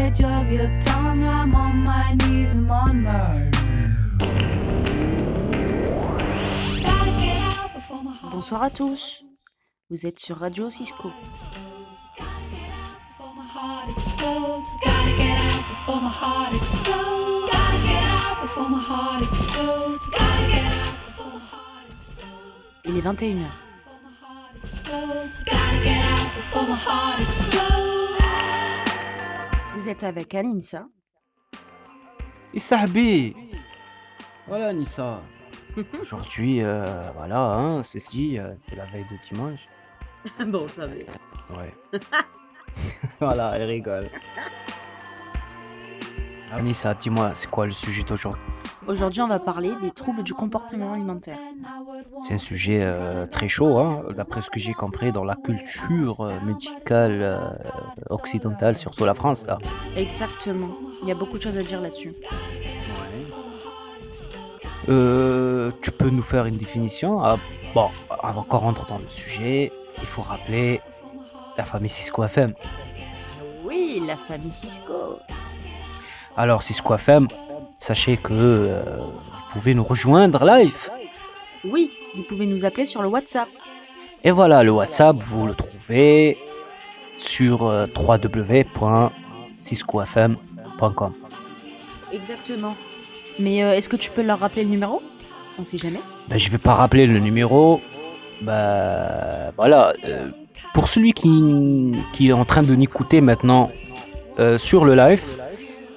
edge of your tongue. I'm on my knees, I'm on my Gotta get out before my heart Bonsoir à tous. Vous êtes sur Radio Cisco. Il est 21h. Vous êtes avec Anissa. Isahbi Voilà Nissa. Aujourd'hui, euh, voilà, hein, c'est ce dit, euh, c'est la veille de dimanche. bon, vous savez. Ouais. voilà, elle rigole. Anissa, dis-moi, c'est quoi le sujet d'aujourd'hui? Aujourd'hui, on va parler des troubles du comportement alimentaire. C'est un sujet euh, très chaud, hein, d'après ce que j'ai compris dans la culture euh, médicale euh, occidentale, surtout la France, là. Exactement. Il y a beaucoup de choses à dire là-dessus. Euh, tu peux nous faire une définition? Ah, Bon, avant qu'on rentre dans le sujet, il faut rappeler la famille Cisco FM. Oui, la famille Cisco. Alors FM, sachez que euh, vous pouvez nous rejoindre live. Oui, vous pouvez nous appeler sur le WhatsApp. Et voilà, le WhatsApp, vous le trouvez sur euh, www.ciscofm.com. Exactement. Mais euh, est-ce que tu peux leur rappeler le numéro? On sait jamais. Ben, je vais pas rappeler le numéro. Bah voilà. euh, pour celui qui, qui est en train de m'écouter maintenant sur le live,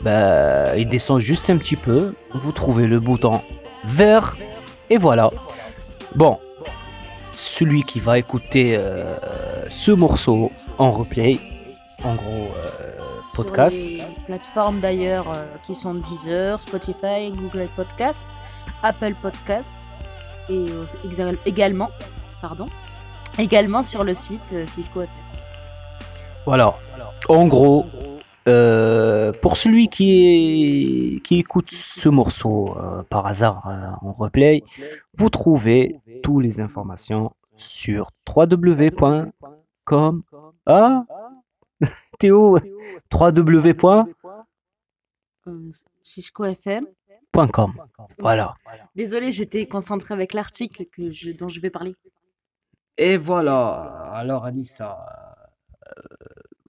bah, il descend juste un petit peu. Vous trouvez le bouton vert. Et voilà. Bon. Celui qui va écouter euh, ce morceau en replay, en gros euh, podcast, Sur les plateformes d'ailleurs euh, qui sont Deezer, Spotify, Google Podcast, Apple Podcast et euh, également, pardon, également sur le site Cisco. Voilà. En gros, euh, pour celui qui, est, qui écoute ce morceau euh, par hasard euh, en replay, vous trouvez toutes les informations sur www.com. Ah Théo www.com. Voilà. Désolé, j'étais concentrée avec l'article dont je vais parler. Et voilà. Alors Anissa, euh,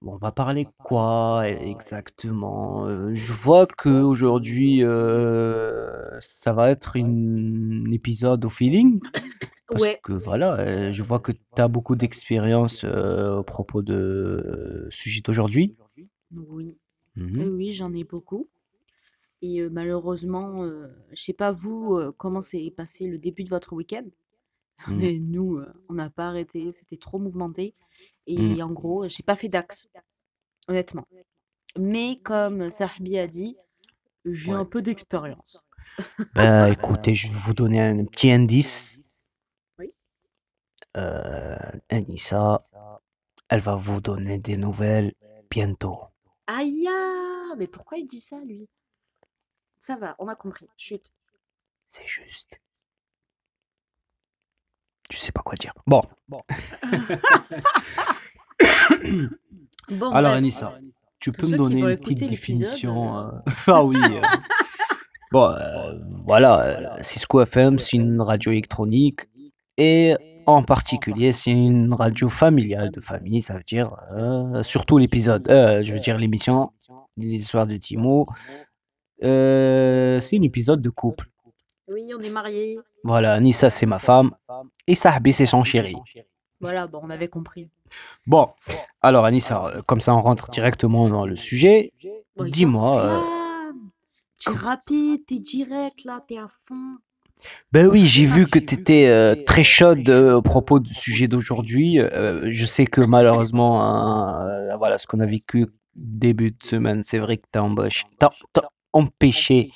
on va parler quoi exactement? Euh, Je vois que aujourd'hui euh, ça va être une- un épisode au feeling. Parce Ouais. que voilà, euh, je vois que tu as beaucoup d'expérience euh, à propos de sujet d'aujourd'hui. Oui, Mhm. oui, oui, j'en ai beaucoup. Et malheureusement, je sais pas vous comment s'est passé le début de votre week-end, Mhm. mais nous, euh, on n'a pas arrêté, c'était trop mouvementé. Et Mhm. en gros, j'ai pas fait d'axe, honnêtement. Mais comme Sahbi a dit, j'ai Ouais. un peu d'expérience. Ben, écoutez, je vais vous donner un petit indice. Oui. Euh, Anissa, elle va vous donner des nouvelles bientôt. Aïe, ah, mais pourquoi il dit ça, lui? Ça va, on a compris. Chut. C'est juste. Je sais pas quoi dire. Bon. Bon, Alors bref. Anissa, tu peux me donner une petite définition euh, Ah oui. euh. Bon, euh, voilà. euh, Cisco FM, c'est une radio électronique et en particulier, c'est une radio familiale de famille. Ça veut dire euh, surtout l'épisode, euh, je veux dire l'émission, les histoires de Timo. Euh, c'est un épisode de couple. Oui, on est mariés. Voilà, Anissa c'est ma femme et Sahbi c'est son chéri. Voilà, bon, on avait compris. Bon, alors Anissa, euh, comme ça on rentre directement dans le sujet. Bon, Dis-moi, euh. T'es rapide, t'es direct là, t'es à fond. Ben oui, j'ai vu que tu étais très chaude euh, au propos du sujet d'aujourd'hui. Euh, je sais que malheureusement, hein, euh, voilà ce qu'on a vécu début de semaine, c'est vrai que tu as, empêché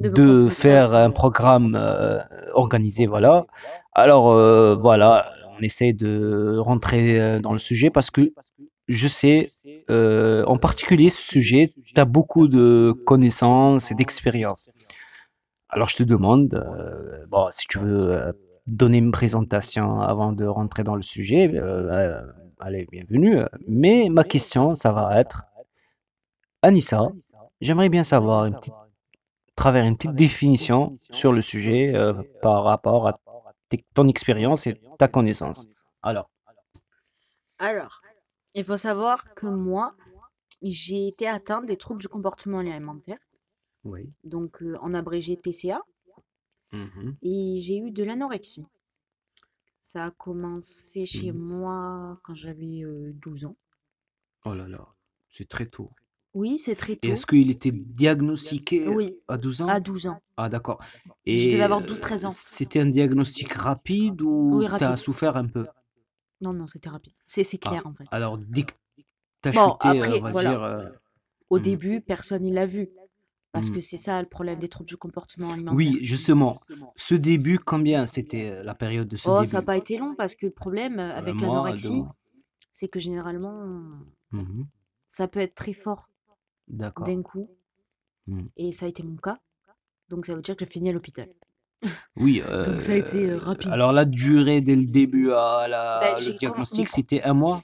De faire un programme euh, organisé, voilà. Alors euh, voilà, on essaie de rentrer euh, dans le sujet parce que je sais, euh, en particulier ce sujet, tu as beaucoup de connaissances et d'expérience. Alors je te demande, bon, si tu veux donner une présentation avant de rentrer dans le sujet, allez, bienvenue. Mais ma question, ça va être, Anissa, j'aimerais bien savoir une petite, travers une petite définition sur le sujet euh, par rapport à ton expérience et ta connaissance. Alors, Alors, il faut savoir que moi, j'ai été atteinte des troubles du comportement alimentaire, oui. donc euh, en abrégé TCA, et j'ai eu de l'anorexie. Ça a commencé chez Mhm. moi quand j'avais euh, 12 ans. Oh là là, c'est très tôt. Oui, c'est très Et tôt. est-ce qu'il était diagnostiqué Oui, à 12 ans? à 12 ans. Ah d'accord. Je Et devais avoir euh, 12-13 ans. c'était un diagnostic rapide ou Oui, t'as rapide. souffert un peu? Non, non, c'était rapide. C'est c'est Ah, clair en fait. alors dès que t'as Bon, chuté, euh, après, on va voilà. dire... euh, Au Mhm. début, personne ne l'a vu. Parce Mhm. que c'est ça le problème des troubles du comportement alimentaire. Oui, justement, ce début, combien c'était euh, la période de ce Oh, début? ça n'a pas été long parce que le problème euh, Un avec mois, deux l'anorexie, mois. c'est que généralement, Mhm. ça peut être très fort D'accord. d'un coup. Mhm. Et ça a été mon cas. Donc ça veut dire que j'ai fini à l'hôpital. Oui, Donc ça a été euh, euh, rapide. alors la durée dès le début à la, Ben, le j'ai diagnostic, c'était un mois?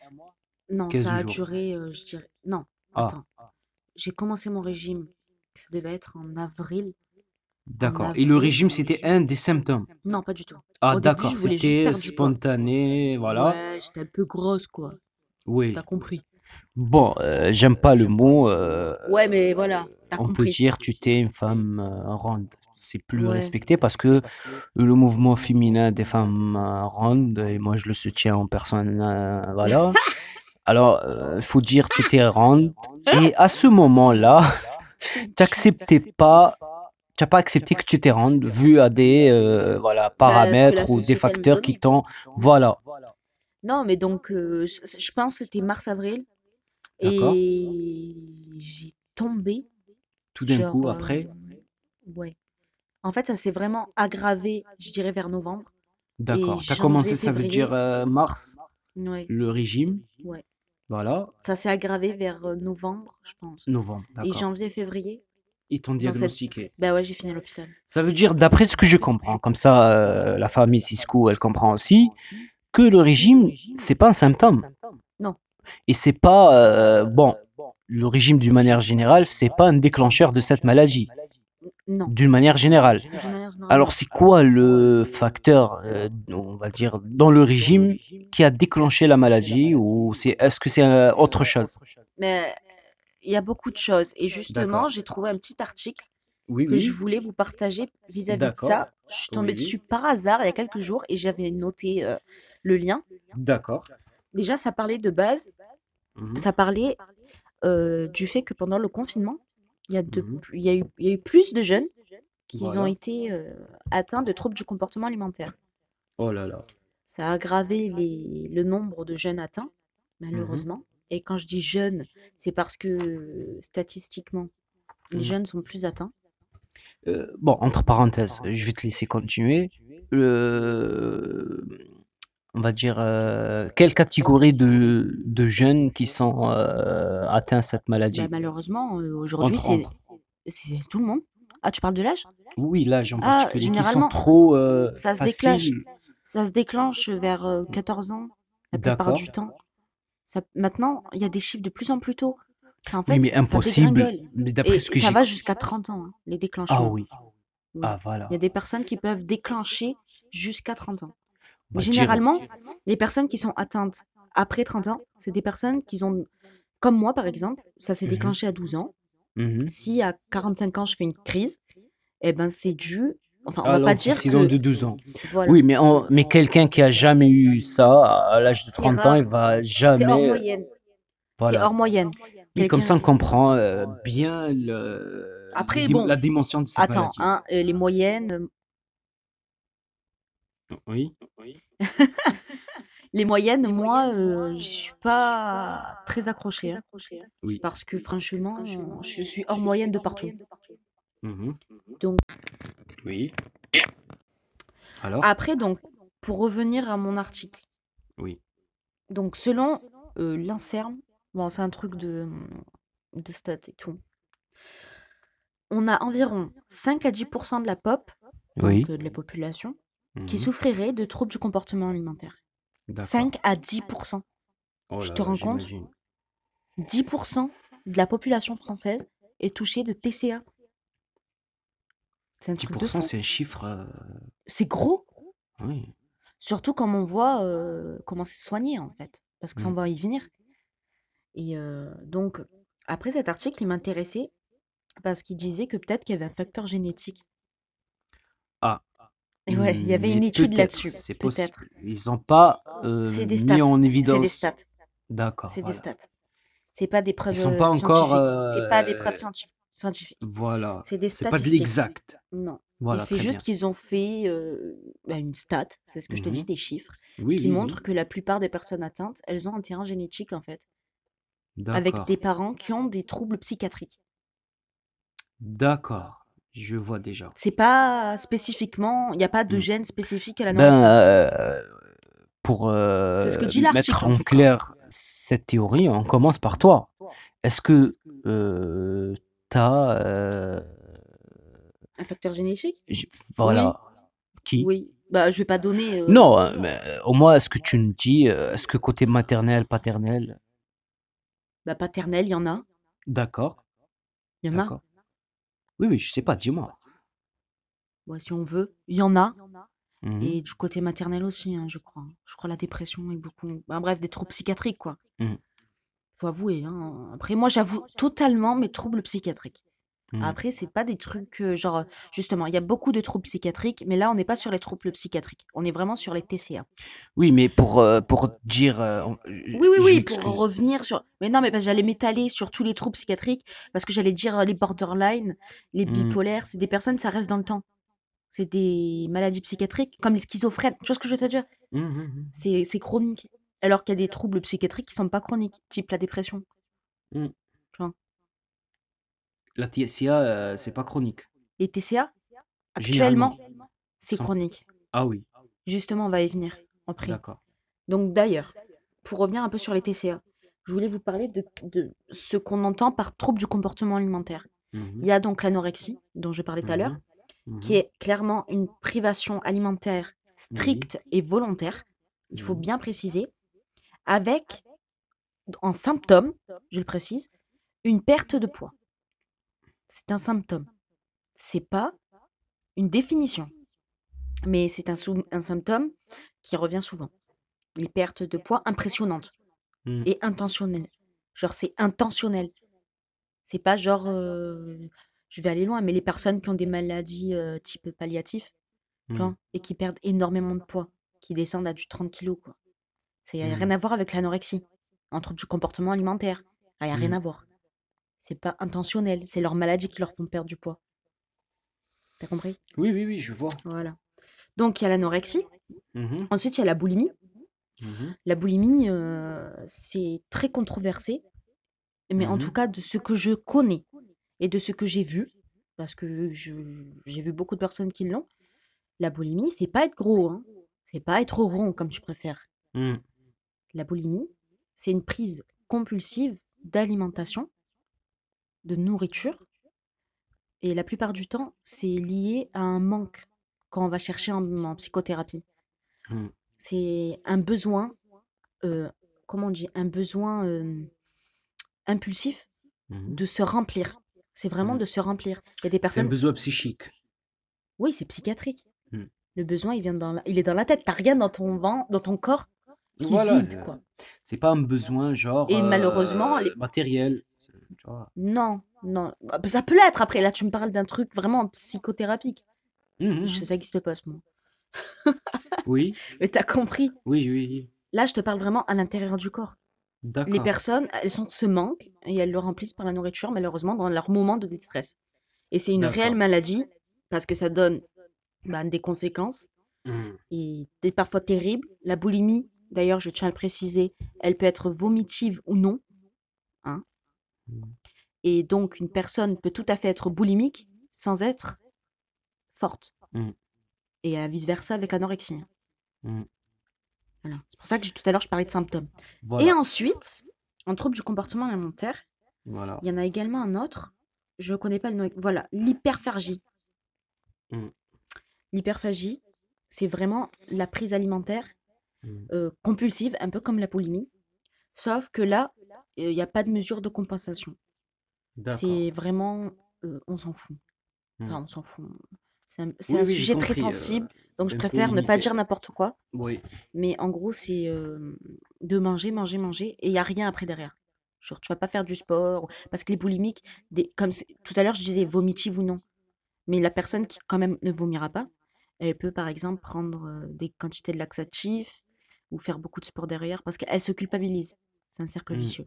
Non, 15 ça a jours. duré, euh, je dirais. Non, Ah, attends. J'ai commencé mon régime. Ça devait être en avril. d'accord. Et le avril. régime, c'était un des symptômes? Non, pas du tout. Ah, début, d'accord, je voulais juste c'était perdre du poids. spontané, voilà. Ouais, j'étais un peu grosse, quoi. Oui. T'as compris. Bon, euh, j'aime pas le mot. euh, Ouais, mais voilà, t'as on peut compris. dire tu t'es une femme euh, ronde. C'est plus Ouais. respecté parce que le mouvement féminin des femmes euh, rondes, et moi je le soutiens en personne, euh, voilà. Alors, il faut dire tu t'es ronde. Et à ce moment-là, tu acceptais pas, tu n'as pas accepté que tu t'es ronde vu à des euh, voilà, Bah, parce que la paramètres ou des société, elle me facteurs qui donnait. t'ont. Voilà. Non, mais donc, euh, je, je pense que c'était mars-avril. D'accord. Et j'ai tombé. Tout d'un genre, coup, euh, après, ouais. En fait, ça s'est vraiment aggravé, je dirais, vers novembre. d'accord. Tu as janvier, commencé, ça veut février. dire euh, mars, Ouais, le régime? ouais. Voilà. Ça s'est aggravé vers euh, novembre, je pense. Novembre, Et d'accord. janvier, février. Ils t'ont cette- diagnostiqué? Bah ouais, j'ai fini à l'hôpital. Ça veut dire, d'après ce que je comprends, comme ça, euh, la famille Cisco, elle comprend aussi, que le régime, c'est pas un symptôme? Non. Et c'est pas, euh, bon, le régime d'une manière générale, c'est pas un déclencheur de cette maladie, Non. d'une manière générale. Alors, c'est quoi le facteur, euh, on va dire, dans le régime qui a déclenché la maladie ou c'est, est-ce que c'est euh, autre chose? Mais il y a beaucoup de choses. Et justement, j'ai trouvé un petit article Oui, que je voulais vous partager vis-à-vis de ça. Je suis tombée Oui. dessus par hasard il y a quelques jours et j'avais noté euh, le lien. D'accord. Déjà, ça parlait de base, Mhm. ça parlait euh, du fait que pendant le confinement, il y a, de, il y a, eu, il y a eu plus de jeunes qui Voilà. ont été euh, atteints de troubles du comportement alimentaire. Oh là là. Ça a aggravé les- le nombre de jeunes atteints, Mhm. malheureusement. Et quand je dis jeunes, c'est parce que statistiquement, les jeunes sont plus atteints. Euh, bon, entre parenthèses, je vais te laisser continuer. On va dire, euh, quelle catégorie de, de jeunes qui sont euh, atteints de cette maladie? Bah, malheureusement, euh, aujourd'hui, c'est tout le monde. Ah, tu parles de l'âge? Oui, l'âge en Ah, particulier, qui sont généralement, trop euh, ça se déclenche. Ça se déclenche vers euh, 14 ans, la plupart du temps. Ça, maintenant, il y a des chiffres de plus en plus tôt. C'est en fait, mais impossible. Mais d'après ce que ça va jusqu'à 30 ans, hein, les Ah déclenchements. oui. Oui. Ah voilà. Il y a des personnes qui peuvent déclencher jusqu'à 30 ans. Va dire- généralement, les personnes qui sont atteintes après 30 ans, c'est des personnes qui ont, comme moi par exemple, ça s'est Mhm. déclenché à 12 ans. Mhm. Si à 45 ans je fais une crise, eh ben c'est dû. Enfin, on va À pas dire que. de 12 ans. Voilà. Oui, mais, on- mais quelqu'un qui a jamais eu ça à l'âge de C'est 30 ans, il va C'est jamais. hors moyenne. C'est hors moyenne. Oui, comme ça, on comprend euh, bien le, Après, bon, la dimension de cette Attends, hein, les moyennes, euh, Oui. les moyennes, moi, euh, je suis pas très accrochée. hein, Oui. parce que franchement, euh, je suis hors moyenne de partout. Mhm. Donc- Oui. Alors? Après, donc, pour revenir à mon article. Oui. Donc, selon euh, l'INSERM, bon, c'est un truc de, de stats et tout, on a environ 5 à 10% de la pop, donc Oui. euh, de la population, qui Mhm. souffrirait de troubles du comportement alimentaire. D'accord. 5 à 10%. Oh là te là, rends compte j'imagine. 10% de la population française est touchée de TCA. Un truc de 10%, fou. c'est un chiffre. euh, C'est gros. Oui. Surtout quand on voit euh, comment c'est soigné, en fait. Parce que ça, on Mm. va y venir. Et euh, donc, après cet article, il m'intéressait parce qu'il disait que peut-être qu'il y avait un facteur génétique. Ah. Et ouais, il y avait une Mais étude peut-être, là-dessus. C'est Peut-être. possible. Ils n'ont pas euh, C'est des mis stats. en C'est évidence. des stats. D'accord. C'est voilà. des stats. C'est pas des preuves Ils sont euh, pas encore, scientifiques. C'est pas des euh, preuves scientif- scientifiques. Voilà. C'est des C'est pas de statistiques. l'exact. Non. Et Voilà, c'est très juste bien. qu'ils ont fait euh, bah, une stat, c'est ce que je te dis, Mhm. des chiffres, Oui, qui oui, oui. montrent que la plupart des personnes atteintes, elles ont un terrain génétique en fait, avec D'accord. des parents qui ont des troubles psychiatriques. D'accord. Je vois déjà. C'est pas spécifiquement, il n'y a pas de Mm. gène spécifique à la Ben, l'anorexie. euh, pour C'est ce que euh, mettre en clair cette théorie, on commence par toi. Est-ce que euh, t'as, euh, Un facteur génétique? voilà, qui? Oui. Bah, je vais pas donner. Non, hein, mais au moins, est-ce que tu me dis, est-ce que côté maternel, paternel, Bah, paternel, il y en a. d'accord, Il y en a. Oui, oui, je sais pas, dis-moi. Ouais, si on veut. Il y en a. Mhm. Et du côté maternel aussi, hein, je crois. Je crois la dépression et beaucoup. bah, bref, des troubles psychiatriques, quoi. Mhm. Faut avouer. hein. Après, moi, j'avoue totalement mes troubles psychiatriques. Mhm. Après, c'est pas des trucs euh, genre. Justement, il y a beaucoup de troubles psychiatriques, mais là, on n'est pas sur les troubles psychiatriques. On est vraiment sur les TCA. Oui, mais pour, euh, pour dire, euh, on- Oui, oui, je oui, pour m'excuse. revenir sur. Mais non, mais parce que j'allais m'étaler sur tous les troubles psychiatriques, parce que j'allais dire euh, les borderline, les Mhm. bipolaires, c'est des personnes, ça reste dans le temps. C'est des maladies psychiatriques, comme les schizophrènes. Tu vois ce que je veux te dire? Mhm, mhm. C'est c'est chronique. Alors qu'il y a des troubles psychiatriques qui sont pas chroniques, type la dépression. La TSA, euh, c'est pas chronique. Les TCA, actuellement, c'est Sans- chronique. Ah oui, Justement, on va y venir après. d'accord. Donc d'ailleurs, pour revenir un peu sur les TCA, je voulais vous parler de, de ce qu'on entend par trouble du comportement alimentaire. Mhm, Il y a donc l'anorexie, dont je parlais tout à l'heure, mhm, qui est clairement une privation alimentaire stricte et volontaire, il faut Mhm. bien préciser, avec en symptôme, je le précise, une perte de poids. C'est un symptôme. C'est pas une définition, mais c'est un, symptôme qui revient souvent. Les pertes de poids impressionnantes mhm. et intentionnelles. Genre, c'est intentionnel. C'est pas genre, euh, je vais aller loin, mais les personnes qui ont des maladies euh, type palliatif, Mhm. et qui perdent énormément de poids, qui descendent à du 30 kilos, quoi. Ça n'a Mhm. rien à voir avec l'anorexie, trouble du comportement alimentaire. Ça n'a rien à voir. C'est pas intentionnel, c'est leur maladie qui leur font perdre du poids. T'as compris? Oui, oui, oui, je vois. Voilà. Donc il y a l'anorexie, Mhm, ensuite il y a la boulimie. mhm, La boulimie, euh, c'est très controversé, mais en tout Mhm. cas, de ce que je connais et de ce que j'ai vu, parce que j'ai vu beaucoup de personnes qui l'ont, la boulimie, c'est pas être gros, hein. c'est pas être rond comme tu préfères. La boulimie, c'est une prise compulsive d'alimentation, de nourriture, et la plupart du temps, c'est lié à un manque quand on va chercher en, en psychothérapie. Mm. C'est un besoin, euh, comment on dit, un besoin euh, impulsif Mhm. de se remplir. C'est vraiment Mhm. de se remplir. Il y a des C'est un personnes. besoin psychique. Oui, c'est psychiatrique. Le besoin, il vient dans la- il est dans la tête. T'as rien dans ton vent, dans ton corps qui Voilà, vide, quoi. C'est pas un besoin genre Et malheureusement, euh, les- matériel. Tu vois. Non, non. Ah, bah, Ça peut l'être après. Là, tu me parles d'un truc vraiment psychothérapique. Mhm, Je- Ça n'existe pas, ce mot. Oui, Mais t'as compris. oui, oui, oui. Là, je te parle vraiment à l'intérieur du corps. Les D'accord. personnes, elles sont ce manque et elles le remplissent par la nourriture, malheureusement, dans leur moment de détresse. Et c'est une réelle D'accord. maladie parce que ça donne bah, des conséquences Mhm. et des parfois terribles. La boulimie, d'ailleurs, je tiens à le préciser, elle peut être vomitive ou non. hein. Mhm. Et donc, une personne peut tout à fait être boulimique sans être forte. Mhm. Et à vice-versa avec l'anorexie. hein. Voilà. C'est pour ça que tout à l'heure, je parlais de symptômes. Et ensuite, en trouble du comportement alimentaire, Voilà. il y en a également un autre. Je ne connais pas le nom. Voilà, l'hyperphagie. Mm. L'hyperphagie, c'est vraiment la prise alimentaire Mm. euh, compulsive, un peu comme la boulimie. Sauf que là, il n'y a pas de mesure de compensation. D'accord. C'est vraiment, euh, on s'en fout. Enfin, Hmm. on s'en fout. C'est un, c'est Oui, un oui, j'ai sujet très compris. euh, sensible, donc je c'est un peu préfère ne pas limité. dire n'importe quoi. Oui. Mais en gros, c'est euh, de manger, manger, manger, et il n'y a rien après derrière. Genre, tu vas pas faire du sport, parce que les boulimiques, des, comme c'est- tout à l'heure, je disais vomitive ou non. Mais la personne qui quand même ne vomira pas, elle peut par exemple prendre euh, des quantités de laxatifs ou faire beaucoup de sport derrière, parce qu'elle se culpabilise. C'est un cercle Hmm. vicieux.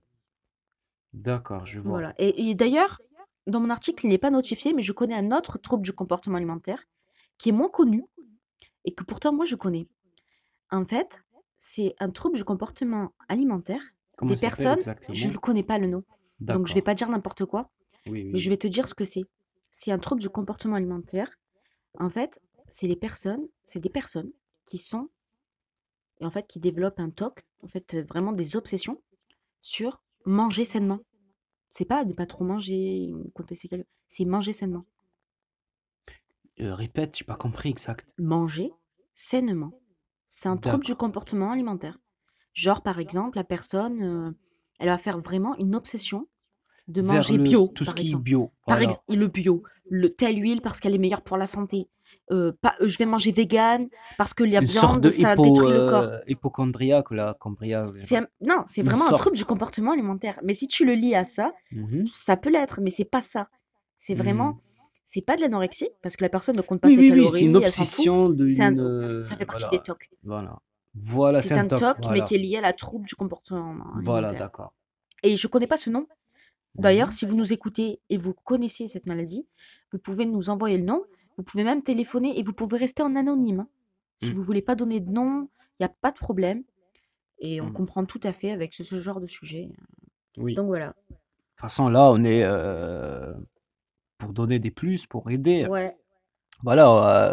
D'accord, je vois. Voilà. Et, et d'ailleurs, dans mon article, il n'est pas notifié, mais je connais un autre trouble du comportement alimentaire qui est moins connu et que pourtant moi je connais. En fait, c'est un trouble du comportement alimentaire Comment des s'appelle personnes, je ne connais pas le nom, donc je vais D'accord. pas dire n'importe quoi, Oui, mais oui. je vais te dire ce que c'est. C'est un trouble du comportement alimentaire. En fait, c'est les personnes, c'est des personnes qui sont et en fait qui développent un TOC, en fait euh, vraiment des obsessions sur manger sainement. C'est pas ne pas trop manger, compter ses calories, c'est manger sainement. Euh, répète, j'ai pas compris exact. Manger sainement. C'est un trouble du comportement alimentaire. Genre par exemple, la personne, euh, elle va faire vraiment une obsession de Vers manger le bio, tout ce par qui est exemple. bio. Par Voilà. exemple, le bio, le telle huile parce qu'elle est meilleure pour la santé. Euh, pas, euh, je vais manger vegan parce que la Une sorte viande, de ça hypo, détruit le corps. euh, hypochondriaque, là, un- non, c'est vraiment un sorte. trouble du comportement alimentaire. Mais si tu le lis à ça, Mhm. ça peut l'être, mais c'est pas ça. C'est vraiment, Hmm. c'est pas de l'anorexie parce que la personne ne compte pas Oui, ses oui, oui, c'est une calories, obsession C'est un- ça- fait partie voilà. des TOC. Voilà. Voilà, C'est un un toc. TOC, mais Voilà. qui est lié à la trouble du comportement Voilà, alimentaire. d'accord. Et je connais pas ce nom. D'ailleurs, Mhm. si vous nous écoutez et vous connaissez cette maladie, vous pouvez nous envoyer le nom. Vous pouvez même téléphoner et vous pouvez rester en anonyme. hein. Si Mm. vous voulez pas donner de nom, il n'y a pas de problème. Et on Mm. comprend tout à fait avec ce, ce genre de sujet. Oui. De Donc voilà. toute façon, là, on est euh, pour donner des plus, pour aider. Ouais. Voilà,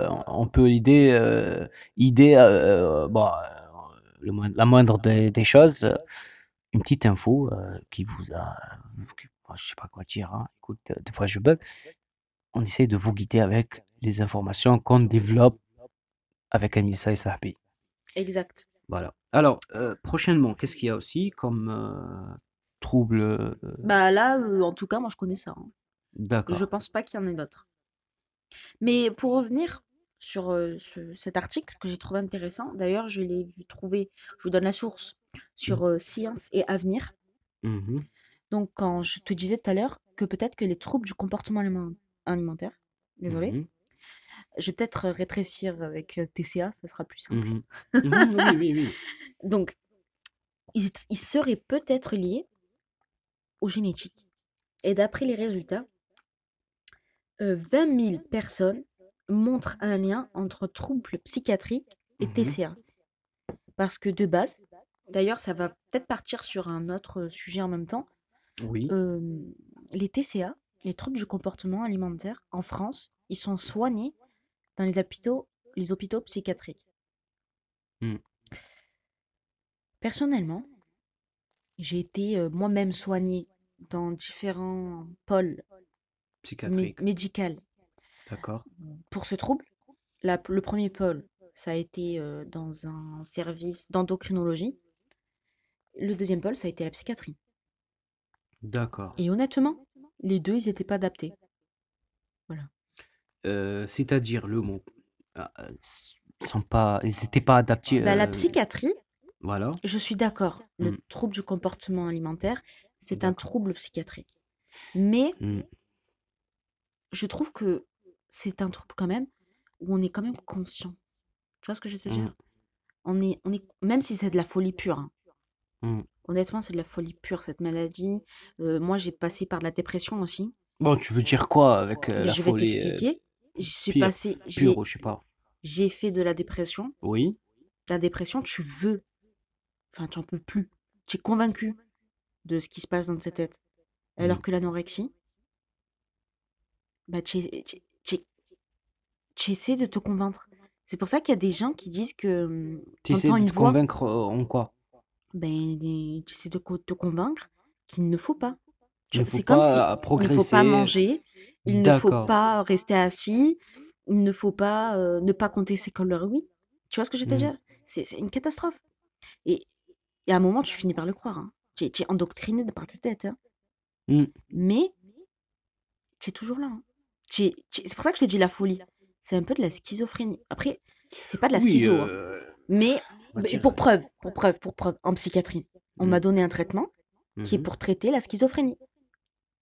euh, on peut aider, euh, aider euh, bon, euh, le moin- la moindre des, des choses, euh, une petite info euh, qui vous a, qui- moi, je sais pas quoi dire, hein. Écoute, euh, des fois je bug. On essaye de vous guider avec les informations qu'on développe avec Anissa et Sahbi. Exact. Voilà. Alors, euh, prochainement, qu'est-ce qu'il y a aussi comme euh, trouble euh, Bah là, euh, en tout cas, moi je connais ça. hein. Je D'accord. pense pas qu'il y en ait d'autres. Mais pour revenir sur euh, ce- cet article que j'ai trouvé intéressant, d'ailleurs, je l'ai vu trouver, je vous donne la source, sur euh, Science et Avenir. Mhm. Donc, quand je te disais tout à l'heure que peut-être que les troubles du comportement aliment- alimentaire, désolé, Mhm. Je vais peut-être rétrécir avec euh, TCA, ça sera plus simple. Mhm. Mhm, Oui, oui, oui. Donc, ils, ils seraient peut-être liés aux génétiques. Et d'après les résultats, euh, 20 000 personnes montrent un lien entre troubles psychiatriques et Mhm. TCA. Parce que de base, d'ailleurs, ça va peut-être partir sur un autre sujet en même temps, Oui. euh, les TCA, les troubles du comportement alimentaire, en France, ils sont soignés dans les hôpitaux, les hôpitaux psychiatriques. Mm. Personnellement, j'ai été euh, moi-même soignée dans différents pôles mé- Psychiatrique. médicaux D'accord. pour ce trouble. La- le premier pôle, ça a été euh, dans un service d'endocrinologie. Le deuxième pôle, ça a été la psychiatrie. D'accord. Et honnêtement, les deux, ils n'étaient pas adaptés. C'est-à-dire le mot. ah, s- sont pas, ils n'étaient pas adaptés. Bah, la psychiatrie, Voilà. je suis d'accord. Le Mm. trouble du comportement alimentaire, c'est un D'accord. trouble psychiatrique. Mais Mm. je trouve que c'est un trouble quand même où on est quand même conscient. Tu vois ce que je veux te Mm. dire? On est, on est, Même si c'est de la folie pure. hein. Honnêtement, c'est de la folie pure, cette maladie. Moi, j'ai passé par de la dépression aussi. Bon, tu veux dire quoi avec Mais la je vais folie t'expliquer. Je suis pire- passé, j'ai pure ou je sais pas. j'ai fait de la dépression. Oui. La dépression, tu veux. Enfin, tu n'en peux plus. Tu es convaincu de ce qui se passe dans ta tête. Alors que l'anorexie, bah, tu es- tu- tu- tu essaies de te convaincre. C'est pour ça qu'il y a des gens qui disent que hum, Tu essaies t'entends de une te voix, convaincre euh, en quoi? Ben, tu essaies de co- te convaincre qu'il ne faut pas. Il Tu- ne faut C'est comme pas euh, il ne faut pas manger, il ne faut D'accord. pas rester assis, il ne faut pas euh, ne pas compter ses calories. Tu vois ce que je veux te Mm. dire? C'est c'est une catastrophe. Et, et à un moment, tu finis par le croire. hein. Tu, es, tu es endoctriné par ta tête. hein. Mm. Mais tu es toujours là. hein. Tu es- tu es- C'est pour ça que je te dis la folie. C'est un peu de la schizophrénie. Après, c'est pas de la Oui, schizo, hein. euh, mais on va mais dire, pour preuve, pour preuve, pour preuve, en psychiatrie, on Mm. m'a donné un traitement qui est mhm. pour traiter la schizophrénie.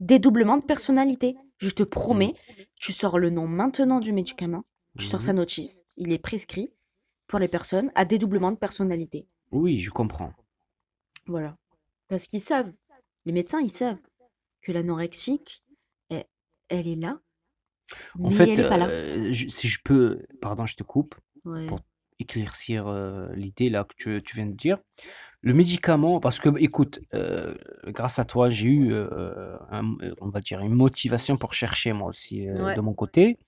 Dédoublement de personnalité. Je te promets, tu sors le nom maintenant du médicament, tu sors sa Mhm. notice. Il est prescrit pour les personnes à dédoublement de personnalité. Oui, je comprends. Voilà. Parce qu'ils savent, les médecins, ils savent que l'anorexique, elle, elle est là, En mais fait, elle est pas là. euh, je- si je peux, pardon, je te coupe, Ouais. pour éclaircir euh, l'idée là que tu, tu viens de dire. Le médicament, parce que, écoute, euh, grâce à toi, j'ai eu, euh, un- on va dire, une motivation pour chercher moi aussi euh, Ouais. de mon côté.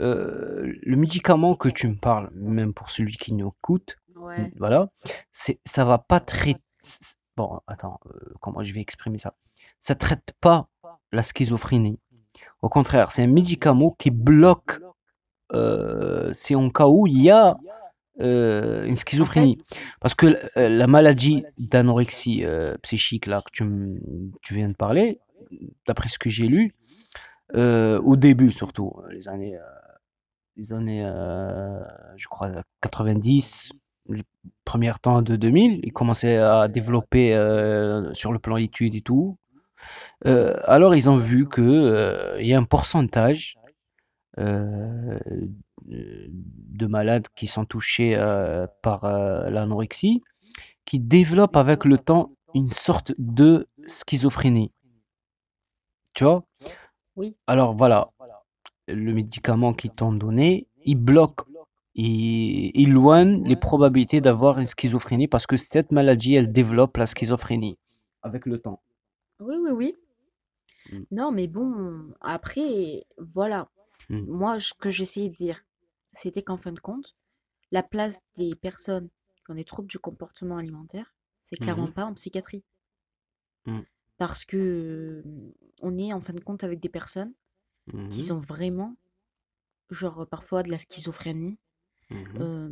Euh, le médicament que tu me parles, même pour celui qui nous coûte, Ouais. voilà, c'est, ça va pas traiter. Bon, attends, euh, comment je vais exprimer ça? Ça traite pas la schizophrénie. Au contraire, c'est un médicament qui bloque. euh, c'est en cas où il y a euh, une schizophrénie. Parce que euh, la maladie d'anorexie euh, psychique là que tu, tu viens de parler, d'après ce que j'ai lu, au début surtout, euh, les années, les années, je crois, 90, les premiers temps de 2000, ils commençaient à développer sur le plan études et tout. Alors ils ont vu euh, il y a un pourcentage de malades qui sont touchés euh, par euh, l'anorexie qui développent avec le temps une sorte de schizophrénie. Tu vois? Oui. Alors voilà, le médicament qu'ils t'ont donné, il bloque, il il éloigne les probabilités d'avoir une schizophrénie parce que cette maladie, elle développe la schizophrénie avec le temps. Oui, oui, oui. Mm. Non, mais bon, après, voilà. Mm. Moi, ce que j'essayais de dire, c'était qu'en fin de compte, la place des personnes qui ont des troubles du comportement alimentaire, c'est clairement Mhm. pas en psychiatrie. Mm. Parce que euh, on est en fin de compte avec des personnes qui ont vraiment, genre parfois de la schizophrénie, euh,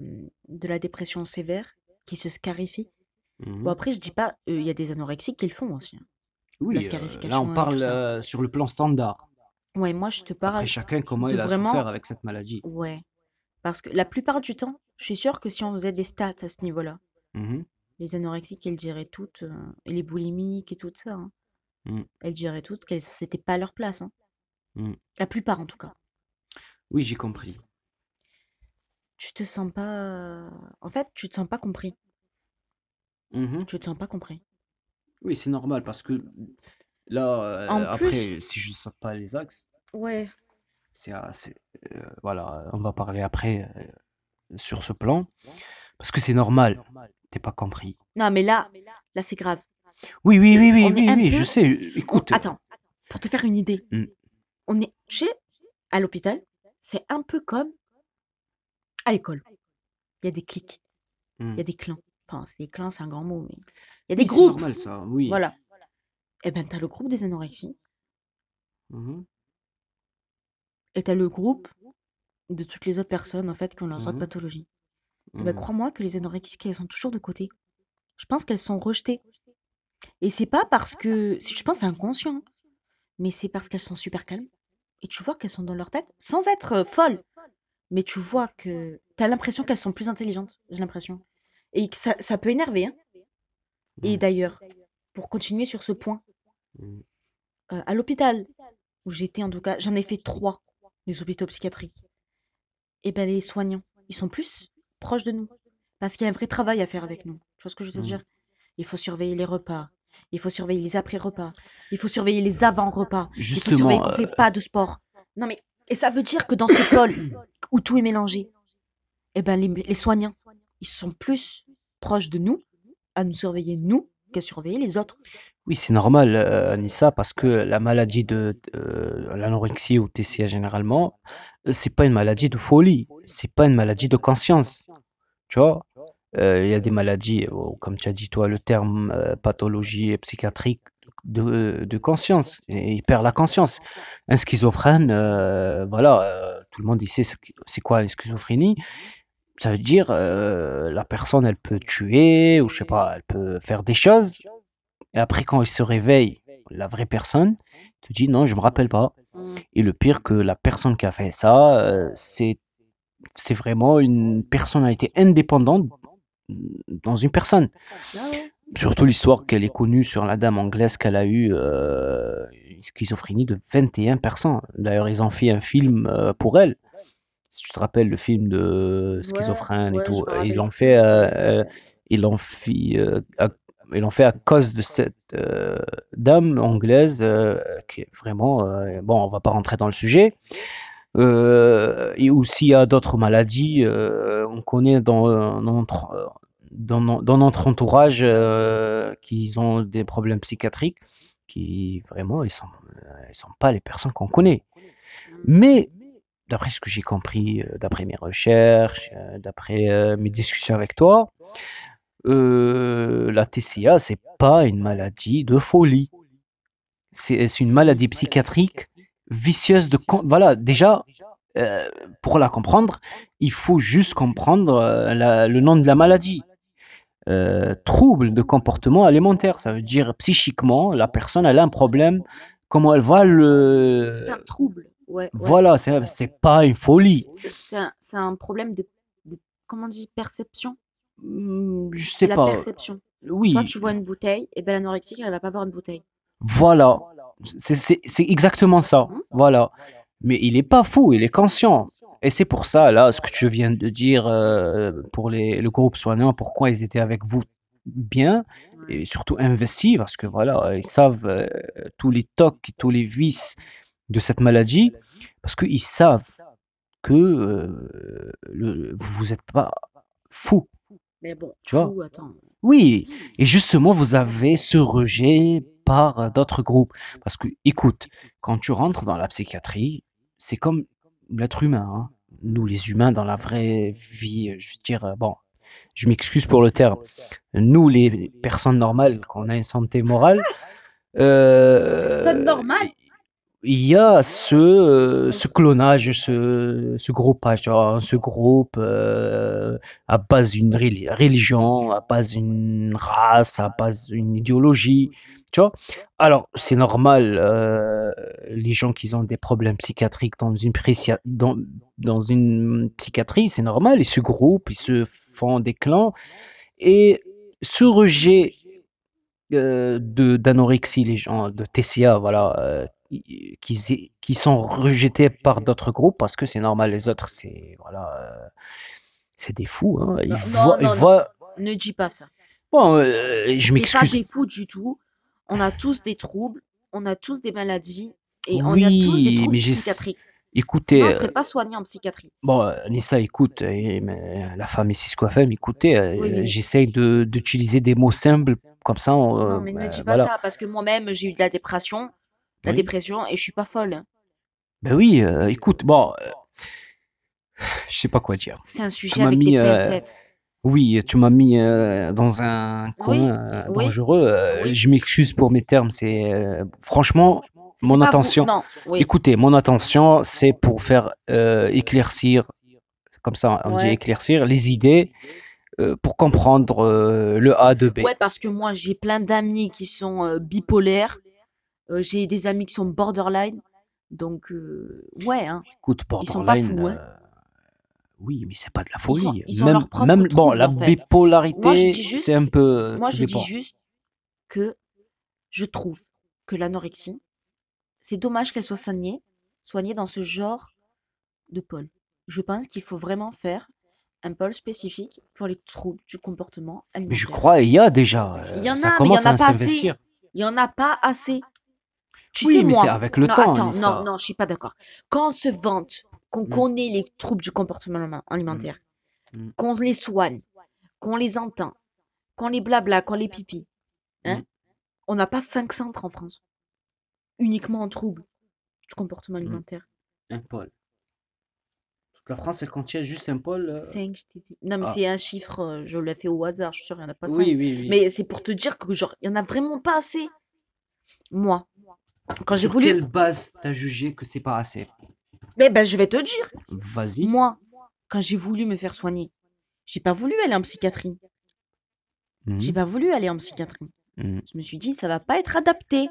de la dépression sévère, qui se scarifie. mhm. Bon, après, je dis pas, euh, il y a des anorexiques qui le font aussi. hein. Oui, euh, là scarification on et tout parle euh, sur le plan standard. Ouais, moi, je te Après parle. chacun, comment il a vraiment- souffert avec cette maladie. Ouais. Parce que la plupart du temps, je suis sûre que si on faisait des stats à ce niveau-là, Mhm, les anorexiques, elles diraient toutes, euh, et les boulimiques et tout ça, hein, Mm. elles diraient toutes qu'elles c'était pas leur place. hein. Mm. La plupart, en tout cas. Oui, j'ai compris. Tu te sens pas. En fait, tu te sens pas compris. Mhm. Tu te sens pas compris. Oui, c'est normal parce que là, euh, En après, plus- si je ne saute pas les axes, Ouais. C'est, euh, voilà, on va parler après euh, sur ce plan parce que c'est normal. T'es pas compris. Non, mais là, là, c'est grave. Oui, oui, oui, oui, oui, un oui, peu- je sais. On- Écoute, Attends, pour te faire une idée, Mm. on est chez à l'hôpital, c'est un peu comme à l'école. Il y a des clics, Mm. il y a des clans. Enfin, des clans, c'est un grand mot, mais il y a des oui, c'est groupes. normal ça. Oui. Voilà. Et ben, t'as le groupe des anorexies Mhm, et t'as le groupe de toutes les autres personnes en fait qui ont leurs autres Mhm. pathologies. Eh ben, mhm. crois-moi que les anorexiques, elles sont toujours de côté. Je pense qu'elles sont rejetées. Et c'est pas parce que. si- Je pense que c'est inconscient. Mais c'est parce qu'elles sont super calmes. Et tu vois qu'elles sont dans leur tête, sans être euh, folles. Mais tu vois que. T'as l'impression qu'elles sont plus intelligentes, j'ai l'impression. Et que ça, ça peut énerver. hein. Et Mhm. d'ailleurs, pour continuer sur ce point, Mhm. euh, à l'hôpital, où j'étais en tout cas, j'en ai fait trois des hôpitaux psychiatriques. Et ben les soignants, ils sont plus proches de nous. Parce qu'il y a un vrai travail à faire avec nous. Tu vois ce que je veux te Mhm. dire? Il faut surveiller les repas. Il faut surveiller les après-repas. Il faut surveiller les avant-repas. Il faut surveiller qu'on euh, fait pas de sport. Non mais, et ça veut dire que dans ce pôle où tout est mélangé, eh ben les, les soignants, ils sont plus proches de nous, à nous surveiller nous, qu'à surveiller les autres. Oui, c'est normal, euh, Anissa, parce que la maladie de euh, l'anorexie ou TCA généralement, euh, c'est pas une maladie de folie, c'est pas une maladie de conscience. Tu vois, il y a des maladies, oh, comme tu as dit toi, le terme pathologie psychiatrique de, de conscience, et il perd la conscience. Un schizophrène, voilà, tout le monde il sait c'est quoi une schizophrénie. Ça veut dire la personne, elle peut tuer ou je sais pas, elle peut faire des choses. Et après, quand il se réveille, la vraie personne te dit non, je me rappelle pas. Mm. Et le pire que la personne qui a fait ça, euh, c'est c'est vraiment une personnalité indépendante dans une personne. Ah. Surtout l'histoire qu'elle est connue sur la dame anglaise qu'elle a eu euh, une schizophrénie de 21%. D'ailleurs, ils ont fait un film euh, pour elle. Si tu te rappelles le film de schizophrène ouais, et tout, ils l'ont fait, euh, ils l'ont fait, ils l'ont fait à cause de cette euh, dame anglaise euh, qui est vraiment, euh, bon, on va pas rentrer dans le sujet. Et aussi, il y a d'autres maladies. on connaît dans, notre, dans, dans notre entourage euh, qui ont des problèmes psychiatriques qui vraiment, ils sont, ils sont pas les personnes qu'on connaît. Mais d'après ce que j'ai compris, d'après mes recherches, d'après mes discussions avec toi, euh, la TCA, c'est pas une maladie de folie. C'est une maladie psychiatrique vicieuse de... Voilà, déjà, euh, pour la comprendre, il faut juste comprendre euh, la- le nom de la maladie. Euh, trouble de comportement alimentaire, ça veut dire psychiquement, la personne elle a un problème, comment elle va le... C'est un trouble. Ouais, ouais. Voilà, c'est pas une folie. C'est un, problème de, de- comment on dit, perception. Hmm, Je sais la pas. perception. Oui, Toi, tu vois une bouteille, et ben l'anorexique, elle va pas voir une bouteille. voilà. C'est- exactement ça. Mhm. Voilà. Mais il est pas fou, il est conscient. Et c'est pour ça, là, ce que tu viens de dire euh, pour les, le groupe soignant, pourquoi ils étaient avec vous bien et surtout investis, parce que voilà, ils savent euh, tous les tocs, tous les vices de cette maladie, parce qu'ils savent que euh, le, vous n'êtes pas fou. Mais bon, Tu vois? attends. Oui, et justement, vous avez ce rejet par d'autres groupes. Parce que, écoute, quand tu rentres dans la psychiatrie, c'est comme l'être humain. hein. Nous, les humains, dans la vraie vie, je veux dire, bon, je m'excuse pour le terme. Nous, les personnes normales, qu'on a une santé morale, euh, Personne normale? Il y a ce, euh, ce clonage, ce, ce groupage, ce groupe euh, à base d'une reli- religion, à base d'une race, à base d'une idéologie, tu vois. Alors, c'est normal, euh, les gens qui ont des problèmes psychiatriques dans une, dans, une psychiatrie, c'est normal, ils se groupent, ils se font des clans, et ce rejet euh, d'anorexie, les gens de TCA, voilà, euh, qui, sont rejetés par d'autres groupes parce que c'est normal, les autres, c'est voilà, euh, c'est des fous. Hein. Ils Non, voient, non, ils non. voient- Ne dis pas ça. Bon, euh, je C'est pas m'excuse. des fous du tout. On a tous des troubles, on a tous des maladies, et on a tous des Oui, troubles psychiatriques. Écoutez, Sinon, on euh, serait pas soigné en psychiatrie. bon, Nissa, écoute, mais la femme ici, ce qu'on fait, mais écoutez, Oui, oui. j'essaye de d'utiliser des mots simples comme ça. on, non, mais ne ben, dis pas voilà. ça, parce que moi-même, j'ai eu de la dépression, la Oui. dépression, et je suis pas folle. Ben oui, euh, écoute, bon, euh, je sais pas quoi dire. C'est un sujet avec mis, des euh, pincettes. Oui, tu m'as mis euh, dans un coin Oui, dangereux. oui. Je m'excuse pour mes termes. C'est franchement mon vous- intention. Non, oui. Écoutez, mon intention, c'est pour faire euh, éclaircir, comme ça on dit éclaircir les idées euh, pour comprendre euh, le A de B. Ouais, parce que moi, j'ai plein d'amis qui sont bipolaires. Euh, j'ai des amis qui sont borderline. Donc, euh, ouais, hein. Écoute, Ils sont pas borderline, fous, hein. euh, oui, mais c'est pas de la folie. sont- ils ont même, leur propre même bon, la en fait. bipolarité, Moi, je dis juste- c'est un peu. Moi, tout je dis juste que je trouve que l'anorexie, c'est dommage qu'elle soit soignée, soignée dans ce genre de pôle. Je pense qu'il faut vraiment faire un pôle spécifique pour les troubles du comportement Mais je crois, il y a déjà. Il y en ça a, mais il y commence en a à pas assez. s'investir. Il y en a pas assez. Tu Oui, sais, mais moi. c'est avec le non, temps, Attends, Anissa. non, non, je suis pas d'accord. Quand on se vante qu'on Mm. connaît les troubles du comportement alimentaire, Mm. qu'on les soigne, qu'on les entend, qu'on les blabla, qu'on les pipi, hein, Mm. on n'a pas cinq centres en France uniquement en troubles du comportement Mm. alimentaire. Un pôle. Toute la France, elle contient juste un pôle. euh, Cinq, je t'ai dit. Non, mais ah. c'est un chiffre, euh, je l'ai fait au hasard, je suis sûre, il n'y en a pas cinq. Oui, oui, oui. Mais c'est pour te dire que, genre, il n'y en a vraiment pas assez. Moi, quand j'ai Sur voulu. quelle base t'as jugé que c'est pas assez? Mais ben, je vais te dire. Vas-y. Moi, quand j'ai voulu me faire soigner, j'ai pas voulu aller en psychiatrie. Mhm, J'ai pas voulu aller en psychiatrie. mhm. Je me suis dit, ça va pas être adapté.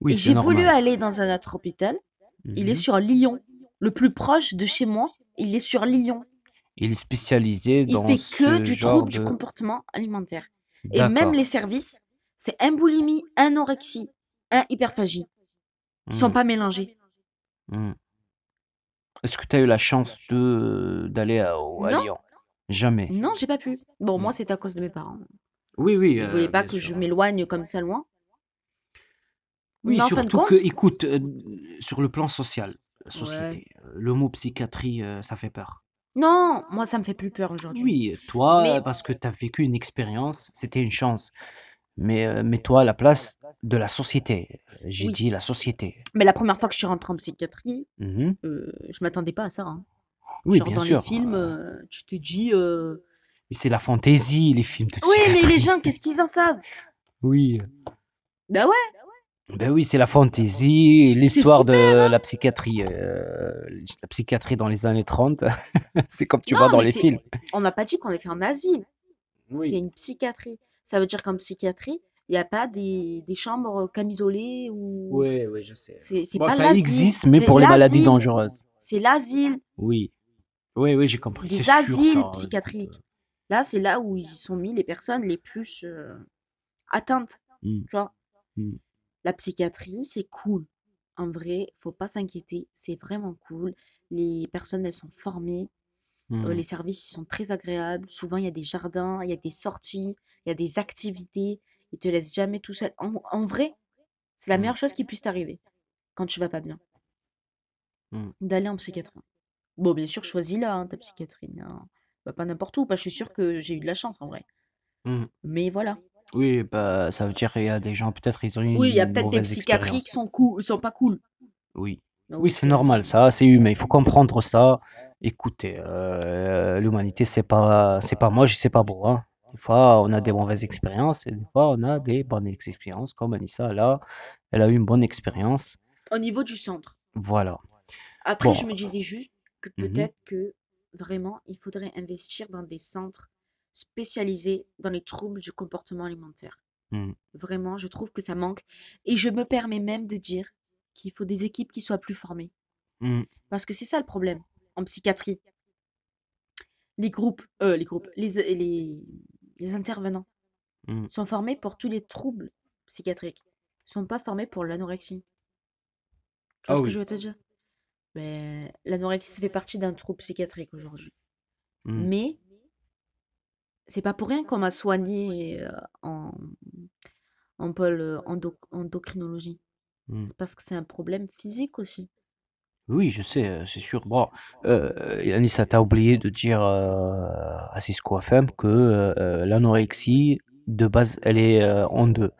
Oui, et j'ai voulu aller dans un autre hôpital. Il est Mhm. sur Lyon. Le plus proche de chez moi, il est sur Lyon. Il est spécialisé Il dans fait que ce du genre trouble du comportement alimentaire. Et même les services, c'est un boulimie, un anorexie, un hyperphagie. Ils sont Hmm, pas mélangés. hmm. Est-ce que tu as eu la chance de d'aller à. Lyon? Jamais. Non, j'ai pas pu. Bon, Hmm. moi, c'est à cause de mes parents. Oui, oui, Ils voulaient euh, pas bien que sûr. je m'éloigne comme ça loin. Oui, Mais surtout compte, que, écoute, euh, sur le plan social, la société, euh, le mot psychiatrie, euh, ça fait peur. Non, moi, ça me fait plus peur aujourd'hui. Oui, toi, Mais parce que tu as vécu une expérience, c'était une chance. Mais euh, mets-toi à la place de la société. J'ai oui. dit la société. Mais la première fois que je suis rentrée en psychiatrie, Mhm. euh, je m'attendais pas à ça. hein. Oui, Genre bien dans les sûr. films, euh, tu te dis. euh, mais c'est la fantaisie, les films de Oui, mais les gens, qu'est-ce qu'ils en savent? Oui. Bah ouais, Ben oui, c'est la fantaisie, l'histoire de hein. la psychiatrie, euh, la psychiatrie dans les années 30. c'est comme tu Non, vois dans mais les c'est. films. On n'a pas dit qu'on est fait en asile. C'est une psychiatrie. Ça veut dire qu'en psychiatrie, il n'y a pas des, des chambres camisolées ou. Oui, oui, je sais. C'est c'est Bon, pas ça existe, mais pour les maladies dangereuses. c'est l'asile. Oui. Oui, oui, j'ai compris. C'est sûr, asiles euh, psychiatriques. Là, c'est là où ils sont mis les personnes les plus euh, atteintes. Hmm, Tu vois, hmm, la psychiatrie, c'est cool. En vrai, faut pas s'inquiéter. C'est vraiment cool. Les personnes, elles sont formées. Euh, hmm, les services, ils sont très agréables. Souvent, il y a des jardins, il y a des sorties, il y a des activités. Ils te laissent jamais tout seul. En, en vrai, c'est la hmm, meilleure chose qui puisse t'arriver quand tu vas pas bien, hmm. d'aller en psychiatrie. Bon, bien sûr, choisis-la, hein, ta psychiatrie. hein. Va pas n'importe où. Parce que je suis sûre que j'ai eu de la chance en vrai. Mais voilà. Oui, bah, ça veut dire qu'il y a des gens, peut-être, ils ont eu Oui, il y a une peut-être des mauvaise psychiatries qui expérience. sont cool, sont pas cool. Oui. Oui, Donc, c'est euh, normal, ça, c'est humain. Il faut comprendre ça. Écoutez, euh, l'humanité, c'est pas, c'est pas moche, c'est pas beau, hein. Des fois, on a des mauvaises expériences et des fois, on a des bonnes expériences. Comme Anissa, là, elle a eu une bonne expérience. au niveau du centre. Voilà. Après, je me disais juste que mhm, peut-être que vraiment, il faudrait investir dans des centres spécialisés dans les troubles du comportement alimentaire. hmm, Vraiment, je trouve que ça manque. Et je me permets même de dire qu'il faut des équipes qui soient plus formées. hmm, Parce que c'est ça le problème en psychiatrie. Les groupes, euh, les groupes, les, les, les intervenants hmm. sont formés pour tous les troubles psychiatriques. Ils sont pas formés pour l'anorexie. Tu vois Ah ce que je veux te dire? Ben, L'anorexie, ça fait partie d'un trouble psychiatrique aujourd'hui. hmm. Mais c'est pas pour rien qu'on m'a soigné euh, en, en pôle euh, endo- endocrinologie. hmm. C'est parce que c'est un problème physique aussi. Oui, je sais, euh, c'est sûr. Bon, euh, oublié de dire euh, à Cisco FM que euh, euh, l'anorexie, de base, elle est euh, en deux.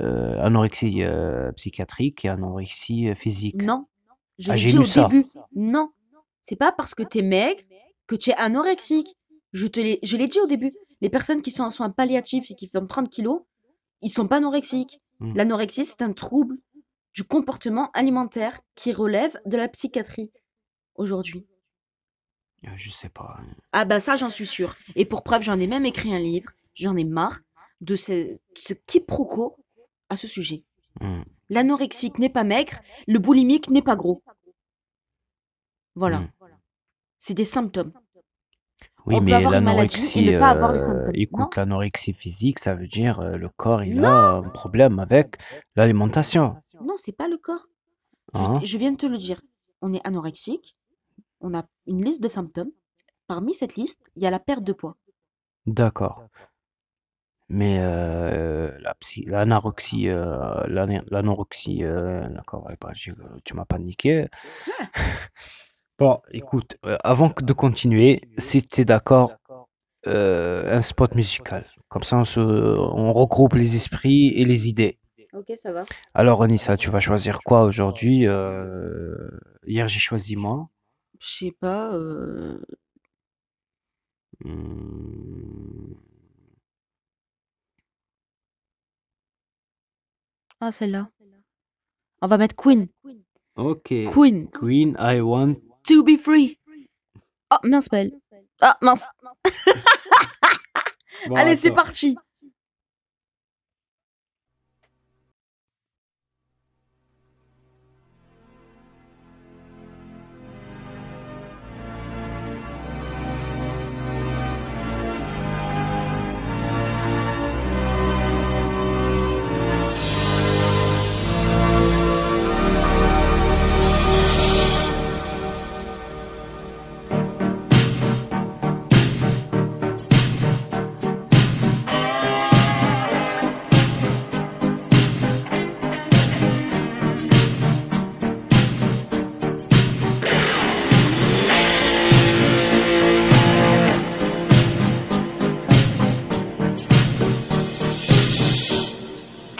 Euh, anorexie euh, psychiatrique et anorexie euh, physique. Non, je Ah, l'ai j'ai dit lu au ça. début. Non, c'est pas parce que t'es maigre que tu es anorexique. Je te l'ai, je l'ai dit au début. Les personnes qui sont en soins palliatifs et qui font 30 kilos, ils sont pas anorexiques. Hmm. L'anorexie, c'est un trouble du comportement alimentaire qui relève de la psychiatrie aujourd'hui? Euh, Je sais pas. Ah bah ça, j'en suis sûre. Et pour preuve, j'en ai même écrit un livre. J'en ai marre de ce, ce quiproquo à ce sujet. Hmm, L'anorexique n'est pas maigre, le boulimique n'est pas gros. Voilà. hmm. C'est des symptômes. Oui, On mais l'anorexie, euh, écoute, l'anorexie physique, ça veut dire euh, le corps, il Non a un problème avec l'alimentation. Non, c'est pas le corps. Je, Hein? je viens de te le dire. On est anorexique, on a une liste de symptômes. Parmi cette liste, il y a la perte de poids. D'accord. Mais euh, l'anorexie, euh, l'anorexie, d'accord, bah, tu m'as pas niqué. Ouais. Bon, écoute, euh, avant que de continuer, si tu es d'accord, euh, un spot musical. Comme ça, on, se, on regroupe les esprits et les idées. Ok, ça va. Alors, Anissa, tu vas choisir quoi aujourd'hui? Euh, hier, j'ai choisi moi. Je sais pas. euh, Hmm, Ah, celle-là. On va mettre Queen. Ok. Queen. Queen, I want. To be free. Oh, mince, pas elle. Ah, mince. Bon, Allez, c'est parti.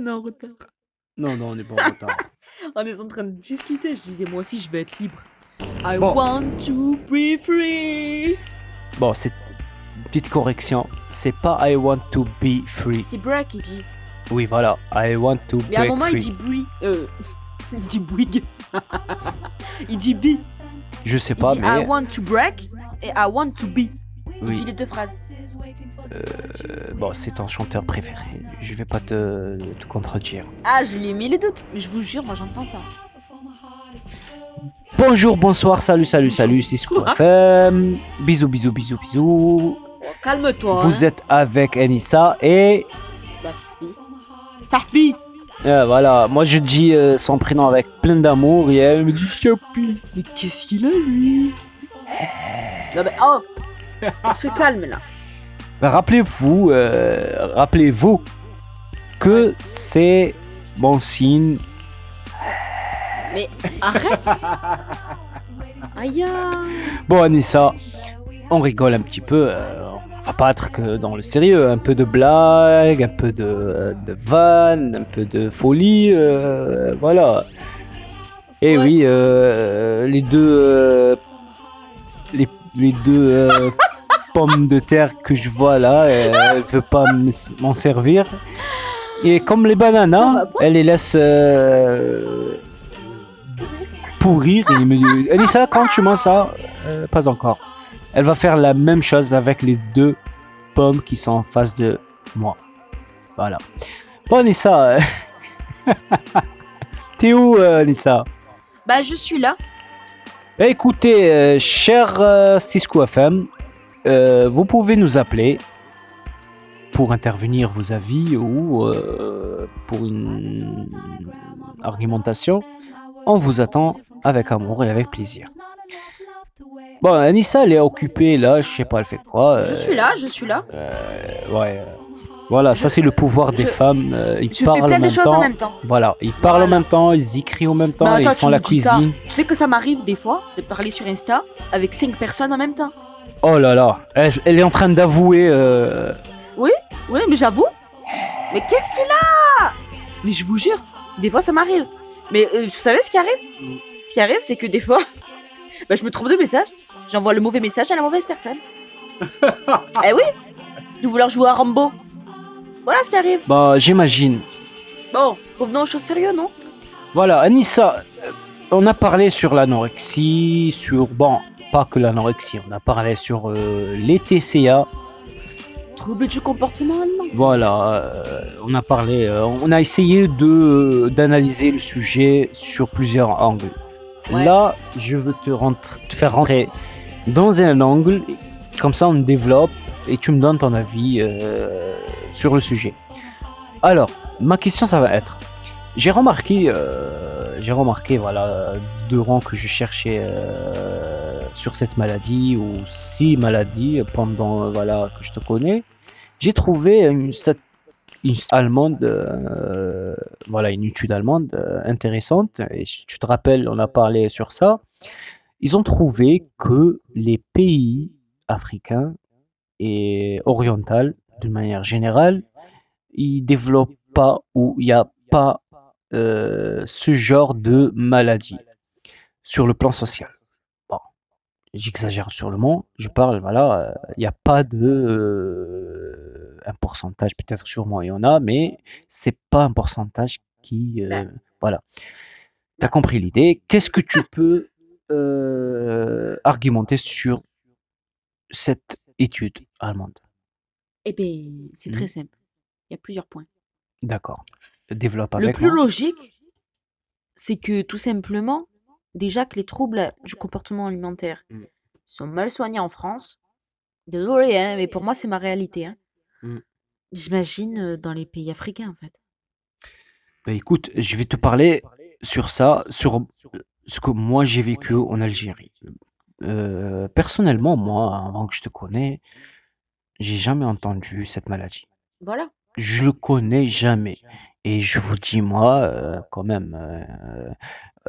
On est en retard. Non, non, on n'est pas en retard. On est en train de discuter. Je disais, moi aussi, je vais être libre. I Bon. want to be free. Bon, c'est une petite correction. C'est pas I want to be free. C'est break, il dit. Oui, voilà. I want to Mais à un moment, il free. dit bruit. Euh, il dit bouygue. il dit be. Je sais Il pas, dit I mais want to break et I want to be. Oui. dit les deux phrases. Euh, bon, c'est ton chanteur préféré. Je vais pas te, te contredire. Ah, je l'ai mis le doute. Mais je vous jure, moi j'entends ça. Bonjour, bonsoir, salut, salut, salut, c'est FM. Bisous, bisous, bisous, bisous. Calme-toi. Vous hein. êtes avec Anissa et Sahbi. Euh, voilà, moi je dis euh, son prénom avec plein d'amour et elle me dit. Mais qu'est-ce qu'il a lui Non mais oh On se calme là. Rappelez-vous, euh, rappelez-vous que c'est bon signe. Mais arrête Aïe Bon, Anissa, on rigole un petit peu. euh, on va pas être que dans le sérieux. Un peu de blague, un peu de, de vanne, un peu de folie. euh, voilà. Et Ouais. oui, euh, les deux. euh, les, les deux euh, pommes de terre que je vois là, euh, elle veut pas m'en servir. Et comme les va pas elle les laisse euh, pourrir. Et me dit Anissa, quand tu manges ça Euh, Pas encore. Elle va faire la même chose avec les deux pommes qui sont en face de moi. Voilà. Bon, euh, T'es où, euh, Nissa Bah, je suis là. Écoutez, euh, cher euh, Cisco FM, euh, vous pouvez nous appeler pour intervenir vos avis ou euh, pour une argumentation. On vous attend avec amour et avec plaisir. Bon, Anissa, elle est occupée là, je sais pas, elle fait quoi. Je suis là, je suis là. Ouais. euh, Voilà, ça c'est le pouvoir des je- femmes. euh, ils Je parlent fais plein de choses temps. en même temps. Voilà, ils parlent en même temps, ils écrivent en même temps, attends, ils font la dis ça. cuisine. Tu sais que ça m'arrive des fois de parler sur Insta avec cinq personnes en même temps. Oh là là, elle, elle est en train d'avouer. euh, Oui, mais j'avoue. Mais qu'est-ce qu'il a? Mais je vous jure, des fois ça m'arrive. Mais euh, vous savez ce qui arrive? Ce qui arrive, c'est que des fois, bah, je me trompe de message. J'envoie le mauvais message à la mauvaise personne. eh oui De vouloir jouer à Rambo. Voilà ce qui arrive. Bah, j'imagine. Bon, revenons aux choses sérieuses, non? Voilà, Anissa, euh, on a parlé sur l'anorexie, sur. Bon, pas que l'anorexie, on a parlé sur euh, les TCA. Trouble du comportement allemand. Voilà, euh, on a parlé, euh, on a essayé de d'analyser le sujet sur plusieurs angles. Ouais. Là, je veux te, rentrer- te faire rentrer dans un angle, comme ça on développe et tu me donnes ton avis sur le sujet. Alors, ma question ça va être, j'ai remarqué, j'ai remarqué voilà durant que je cherchais euh, sur cette maladie ou six maladies pendant euh, voilà que je te connais, j'ai trouvé une stat allemande, euh, voilà, une étude allemande euh, intéressante. Et si tu te rappelles, on a parlé sur ça. Ils ont trouvé que les pays africains et orientaux, d'une manière générale, ils développent pas ou il n'y a pas euh, ce genre de maladie sur le plan social. Bon, j'exagère sur le mot, je parle, voilà, euh, il n'y a pas de euh, un pourcentage, peut-être sûrement il y en a, mais c'est pas un pourcentage qui, euh, Ben. voilà. T'as compris l'idée? Qu'est-ce que tu peux euh, argumenter sur cette étude allemande? Eh bien, c'est Hmm. très simple. Il y a plusieurs points. D'accord. Développe Le avec plus moi. logique, c'est que tout simplement, déjà que les troubles du comportement alimentaire Mm. sont mal soignés en France. Désolé, hein, mais pour moi, c'est ma réalité. hein. Mm. J'imagine euh, dans les pays africains, en fait. Bah, écoute, je vais te parler sur ça, sur ce que moi j'ai vécu en Algérie. Euh, personnellement, moi, avant que je te connais, j'ai jamais entendu cette maladie. Voilà. Je le connais jamais. Et je vous dis, moi, euh, quand même, euh,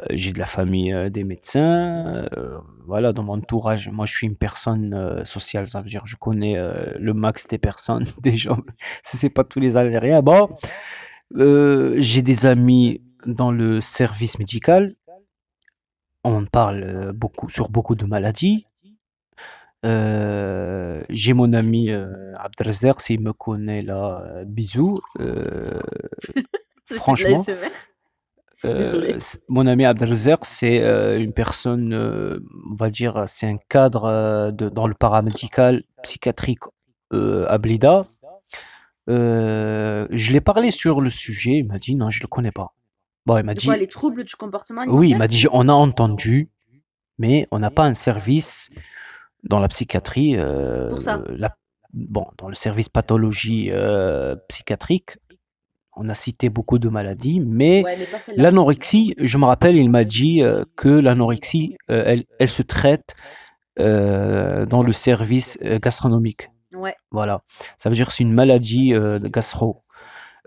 euh, j'ai de la famille des médecins. voilà, dans mon entourage, moi, je suis une personne sociale. Ça veut dire, je connais le max des personnes, des gens. Si c'est pas tous les Algériens. Bon, j'ai des amis dans le service médical. On parle beaucoup sur beaucoup de maladies. Euh, j'ai mon ami euh, Abdelrazer, s'il me connaît là, euh, bisous. Euh, franchement, c- mon ami Abdelrazer, c'est une personne, on va dire, c'est un cadre de, dans le paramédical psychiatrique à Blida. Je l'ai parlé sur le sujet, il m'a dit non, je le connais pas. Bon, il m'a De dit quoi, les troubles du comportement oui, il m'a dit on a entendu, mais on n'a pas un service dans la psychiatrie. euh, Pour ça. la- bon, dans le service pathologie euh, psychiatrique, on a cité beaucoup de maladies, mais Ouais, l'anorexie, je me rappelle, il m'a dit euh, que l'anorexie, elle, elle se traite dans le service gastronomique. Ouais. Voilà. Ça veut dire que c'est une maladie de gastro.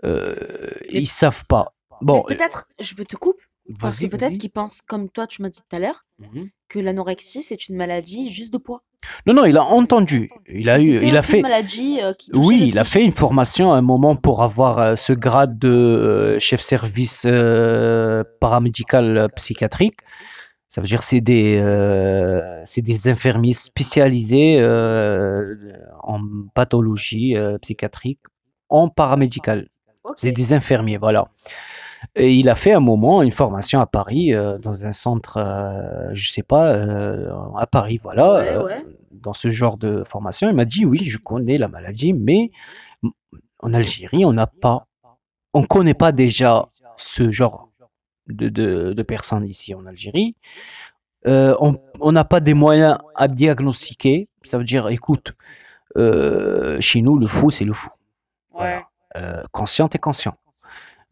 Ils savent pas. Bon, peut-être, je peux te coupe, parce que vas-y, peut-être vas-y. qu'ils pensent, comme toi, tu m'as dit tout à l'heure, Mhm. que l'anorexie, c'est une maladie juste de poids. Non, non, il a entendu. Il a eu, C'était il a aussi fait. une maladie euh, qui touchait Oui, le il a fait une formation à un moment pour avoir euh, ce grade de euh, chef service euh, paramédical euh, psychiatrique. Ça veut dire c'est des euh, c'est des infirmiers spécialisés euh, en pathologie euh, psychiatrique en paramédical. Ok. C'est des infirmiers, voilà. Et il a fait un moment une formation à Paris, euh, dans un centre, euh, je sais pas, euh, à Paris, voilà, Ouais, euh, ouais. dans ce genre de formation. Il m'a dit, oui, je connais la maladie, mais en Algérie, on n'a pas, on connaît pas déjà ce genre de, de, de personnes ici en Algérie. On n'a pas des moyens à diagnostiquer. Ça veut dire, écoute, chez nous, le fou, c'est le fou. Voilà. Euh, conscient est conscient.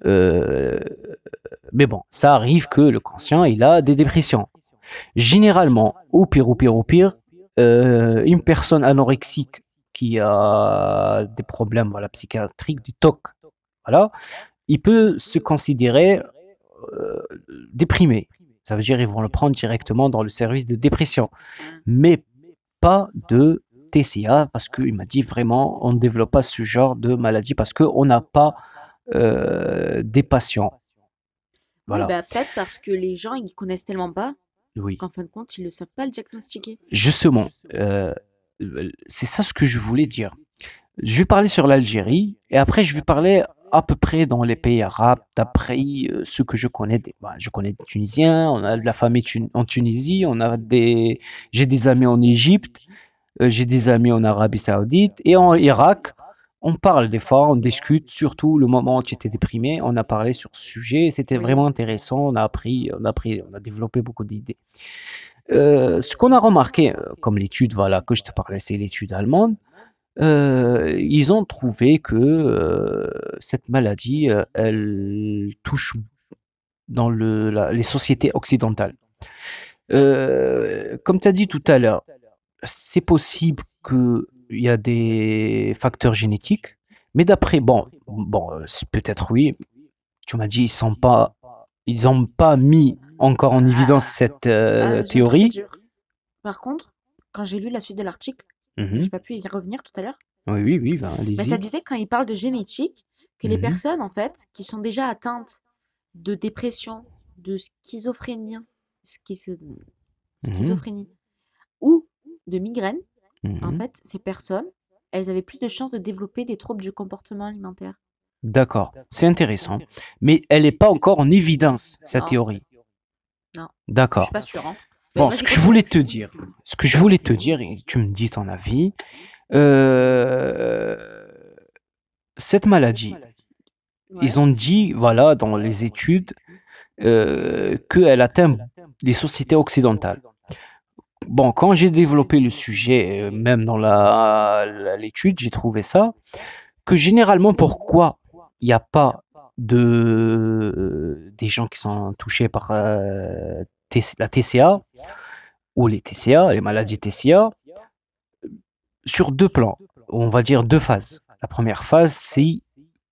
Euh, mais bon, ça arrive que le conscient, il a des dépressions. Généralement, au pire, au pire, au pire, euh, une personne anorexique qui a des problèmes voilà, psychiatriques, du TOC, voilà, il peut se considérer euh, déprimé. Ça veut dire qu'ils vont le prendre directement dans le service de dépression, mais pas de TCA parce qu'il m'a dit vraiment on ne développe pas ce genre de maladie parce qu'on n'a pas euh, des patients. Voilà. Oui, bah, peut-être parce que les gens, ils connaissent tellement pas Oui. qu'en fin de compte, ils ne savent pas le diagnostiquer. Justement, euh, c'est ça ce que je voulais dire. Je vais parler sur l'Algérie et après je vais parler à peu près dans les pays arabes, d'après euh, ce que je connais. Des, bah, je connais des Tunisiens, on a de la famille tun- en Tunisie, on a des, j'ai des amis en Égypte, euh, j'ai des amis en Arabie Saoudite et en Irak. On parle des fois, on discute, surtout le moment où tu étais déprimé, on a parlé sur ce sujet, c'était Oui. vraiment intéressant, on a appris, on a appris, on a développé beaucoup d'idées. Euh, ce qu'on a remarqué, euh, comme l'étude voilà, que je te parlais, c'est l'étude allemande, euh, ils ont trouvé que euh, cette maladie, elle touche dans le, la- les sociétés occidentales. Comme tu as dit tout à l'heure, c'est possible qu'il y a des facteurs génétiques, mais d'après, bon, bon euh, peut-être oui, tu m'as dit, ils sont pas, ils n'ont pas mis encore en évidence cette euh, Ah, un truc à théorie. Par contre, quand j'ai lu la suite de l'article, Mhm. j'ai pas pu y revenir tout à l'heure, Oui, oui, oui, ben, mais ça disait quand il parle de génétique que les Mhm. personnes en fait qui sont déjà atteintes de dépression, de schizophrénie, schizo- Mhm. schizophrénie ou de migraine, en Mhm. fait, ces personnes, elles avaient plus de chances de développer des troubles du comportement alimentaire. D'accord, c'est intéressant. Mais elle n'est pas encore en évidence, cette Non. théorie. Non. Je D'accord. suis pas sûre. Hein. Bon, vas-y, ce que je voulais te dire, ce que je voulais te dire, et tu me dis ton avis, euh, cette maladie, Ouais. ils ont dit, voilà, dans les études, euh, qu'elle atteint les sociétés occidentales. Bon, quand j'ai développé le sujet, euh, même dans l'étude, j'ai trouvé ça, que généralement, pourquoi il n'y a pas de des gens qui sont touchés par euh, la TCA ou les TCA, les maladies TCA, sur deux plans, on va dire deux phases. La première phase, c'est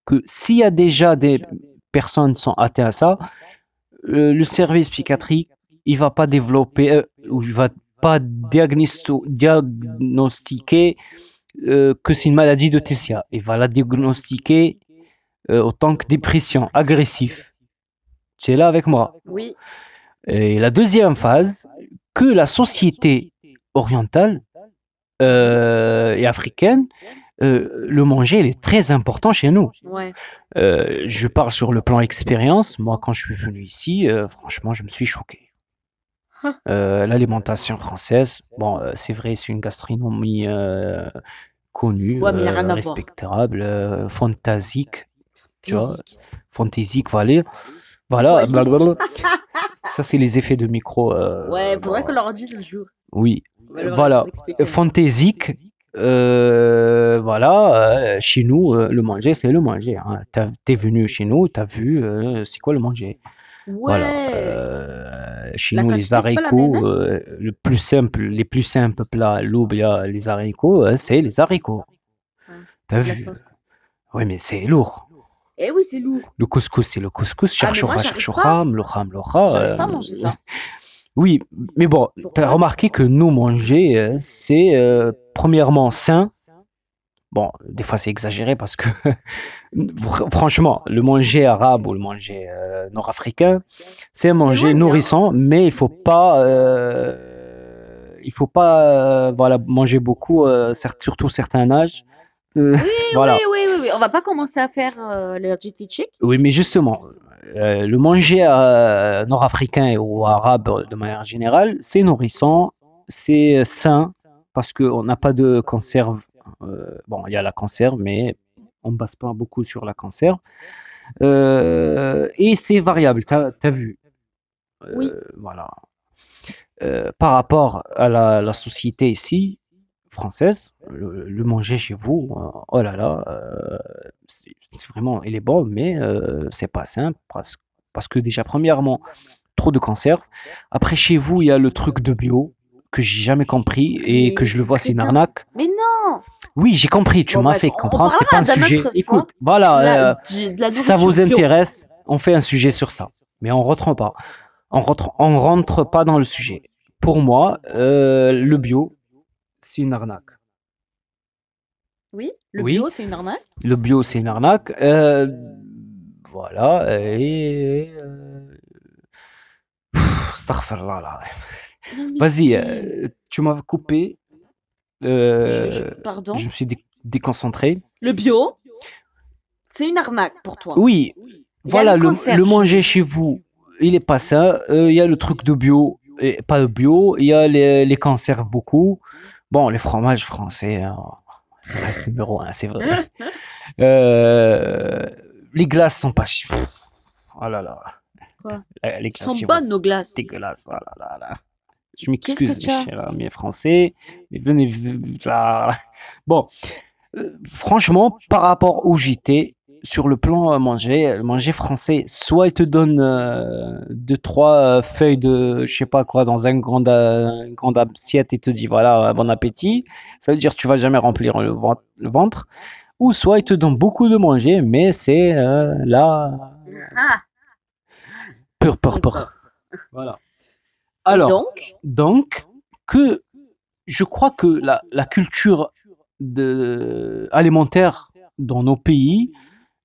que s'il y a déjà des personnes qui sont atteintes à ça, le, service psychiatrique, il va pas développer euh, ou il va pas diagnostiquer euh, que c'est une maladie de TCA. Il va la diagnostiquer euh, en tant que dépression agressive. Tu es là avec moi. Oui. Et la deuxième phase, que la société orientale euh, et africaine, euh, le manger, il est très important chez nous. Ouais. Je parle sur le plan expérience. Moi, quand je suis venu ici, franchement, je me suis choqué. Euh, L'alimentation française, bon, euh, c'est vrai, c'est une gastronomie euh, connue, Ouais, mais y a rien à voir. respectable, euh, fantasique, tu vois, Physique. fantaisique, voilà. Voilà, blablabla. ça c'est les effets de micro. euh, Ouais, faudrait bon, qu'on leur dise un jour. Oui, On va leur voilà, expliquer. fantaisique. euh, voilà, euh, chez nous, euh, le manger, c'est le manger. Hein. T'as- T'es venu chez nous, t'as vu, euh, c'est quoi le manger? Ouais. Voilà. euh, chez La nous, les haricots, hein? euh, le plus simple, les plus simples plats, l'oublia, les haricots, euh, c'est les haricots. Ouais. T'as vu? sauce? Oui, mais c'est lourd. Eh oui, c'est lourd. Le couscous, c'est le couscous. Ah, j'arrive cherchoura, mlocha, mlocha. J'arrive pas euh, manger ça. Oui, mais bon, tu as remarqué que nous, manger, euh, c'est euh, premièrement sain. Bon, des fois c'est exagéré parce que, fr- franchement, le manger arabe ou le manger euh, nord-africain, c'est un manger nourrissant, mais il faut pas, euh, il faut pas, euh, voilà, manger beaucoup, euh, cer- surtout certains âges. Oui, voilà. oui, oui, oui, oui. On va pas commencer à faire le GT chick. Oui, mais justement, le manger nord-africain ou arabe de manière générale, c'est nourrissant, c'est sain parce qu'on n'a pas de conserve. Euh, bon, il y a la conserve, mais on ne base pas beaucoup sur la conserve. Euh, et c'est variable, tu as, vu. Euh, Oui. Voilà. Par rapport à la, la société ici, française, le, le manger chez vous, oh là là, euh, c'est c'est vraiment, il est bon, mais euh, c'est pas simple parce, parce que déjà, premièrement, trop de conserve. Après, chez vous, il y a le truc de bio que j'ai jamais compris et Mais que je le vois, c'est une arnaque. Mais non Oui, j'ai compris, tu Bon, m'as bref, fait comprendre, c'est pas un sujet. Écoute, voilà, La- euh, la ça vous intéresse, on fait un sujet sur ça. Mais on rentre pas. On rentre, on rentre pas dans le sujet. Pour moi, euh, le bio, c'est une arnaque. Oui, le Oui. bio, c'est une arnaque. Le bio, c'est une arnaque. Euh, voilà. Et. Pff, Vas-y, euh, tu m'as coupé. Euh, Je- je- pardon. je me suis dé- déconcentré. Le bio, c'est une arnaque pour toi. Oui, Il y a voilà, le le, manger chez vous, il est pas ça. Euh, Il y a le truc de bio, et pas de bio. Il y a les, les conserves beaucoup. Bon, les fromages français, hein, ça reste numéro un, c'est vrai. Euh, les glaces sont pas. chi- Pff, Oh là là. Quoi? Euh, Les Sont glaces chez bonnes, nos glaces. Dégueulasse. Oh là là là. Je m'excuse, mes chers amis français. Mais venez là. Bon, euh, franchement, par rapport au JT, sur le plan à manger, le manger français, soit il te donne euh, deux, trois euh, feuilles de, je sais pas quoi, dans un grand, euh, une grande assiette et te dit voilà, euh, bon appétit. Ça veut dire que tu vas jamais remplir le ventre. le ventre. Ou soit il te donne beaucoup de manger, mais c'est euh, là, Ah, pur, pur. quoi Voilà. Alors, donc, donc, que je crois que la, la culture de, alimentaire dans nos pays,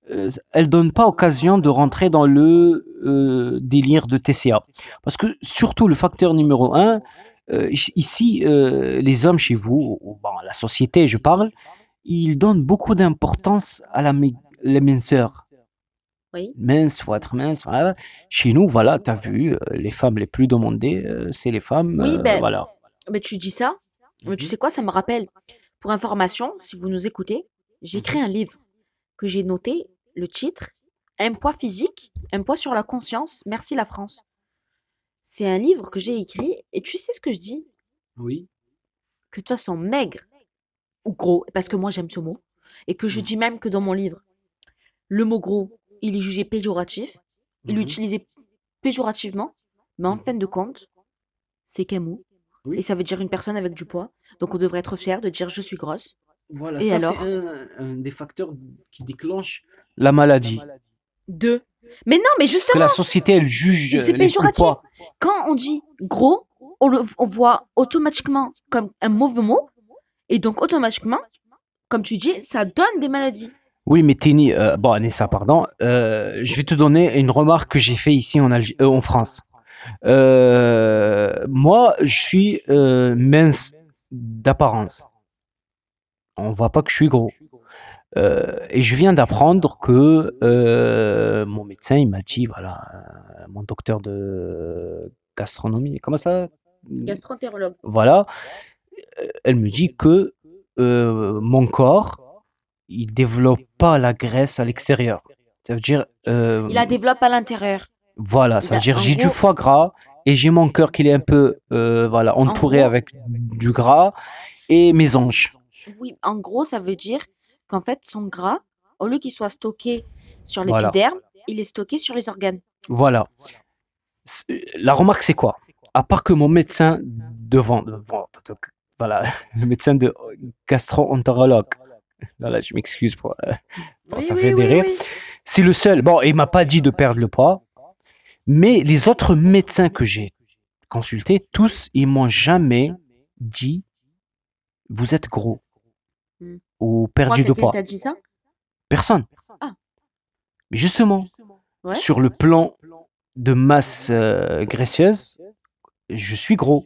euh, elle donne pas occasion de rentrer dans le euh, délire de TCA. Parce que surtout le facteur numéro un, euh, ici, euh, les hommes chez vous, ou bon, la société, je parle, ils donnent beaucoup d'importance à la, la minceur oui. mince, faut être mince. Voilà. Chez nous, voilà, tu as vu, euh, les femmes les plus demandées, euh, c'est les femmes. Oui, euh, ben, voilà. Mais tu dis ça, mais tu Mhm. sais quoi, ça me rappelle. Pour information, si vous nous écoutez, j'ai écrit un livre que j'ai noté, le titre, Un poids physique, un poids sur la conscience, merci la France. C'est un livre que j'ai écrit, et tu sais ce que je dis? Oui. Que de toute façon, maigre ou gros, parce que moi j'aime ce mot, et que je Mhm. dis même que dans mon livre, le mot gros, il est jugé péjoratif, il est Mhm. utilisé péjorativement, mais en fin de compte, c'est qu'un mot. Oui. Et ça veut dire une personne avec du poids. Donc on devrait être fier de dire je suis grosse. Voilà, Et ça, alors c'est un, un des facteurs qui déclenchent la maladie. Deux. Mais non, mais Que justement, la société, elle juge Mais c'est péjoratif. poids. quand on dit gros, on le on voit automatiquement comme un mauvais mot. Et donc automatiquement, comme tu dis, ça donne des maladies. Oui, mais Tini, euh, bon, Anissa, pardon, euh, je vais te donner une remarque que j'ai fait ici en, Alg- euh, en France. Moi, je suis mince d'apparence. On voit pas que je suis gros. Et je viens d'apprendre que mon médecin, il m'a dit, voilà, mon docteur de gastronomie, comment ça? Gastroentérologue. voilà, elle me dit que mon corps, il développe pas la graisse à l'extérieur. Ça veut dire, euh, Il la développe à l'intérieur. voilà, ça veut dire j'ai du foie gras et j'ai mon cœur qui est un peu, euh, voilà, entouré avec du gras et mes hanches. Oui, en gros, ça veut dire qu'en fait, son gras, au lieu qu'il soit stocké sur Voilà. l'épiderme, il est stocké sur les organes. Voilà. La remarque, c'est quoi? À part que mon médecin de voilà, le médecin de gastro-entérologue, voilà, je m'excuse pour, euh, ça fait des rires. C'est le seul. Bon, il m'a pas dit de perdre le poids, mais les autres médecins que j'ai consultés, tous, ils m'ont jamais dit vous êtes gros Hmm. ou perdu de poids. dit ça? Personne. Ah. Mais justement, Ouais. sur le plan de masse euh, graisseuse, je suis gros.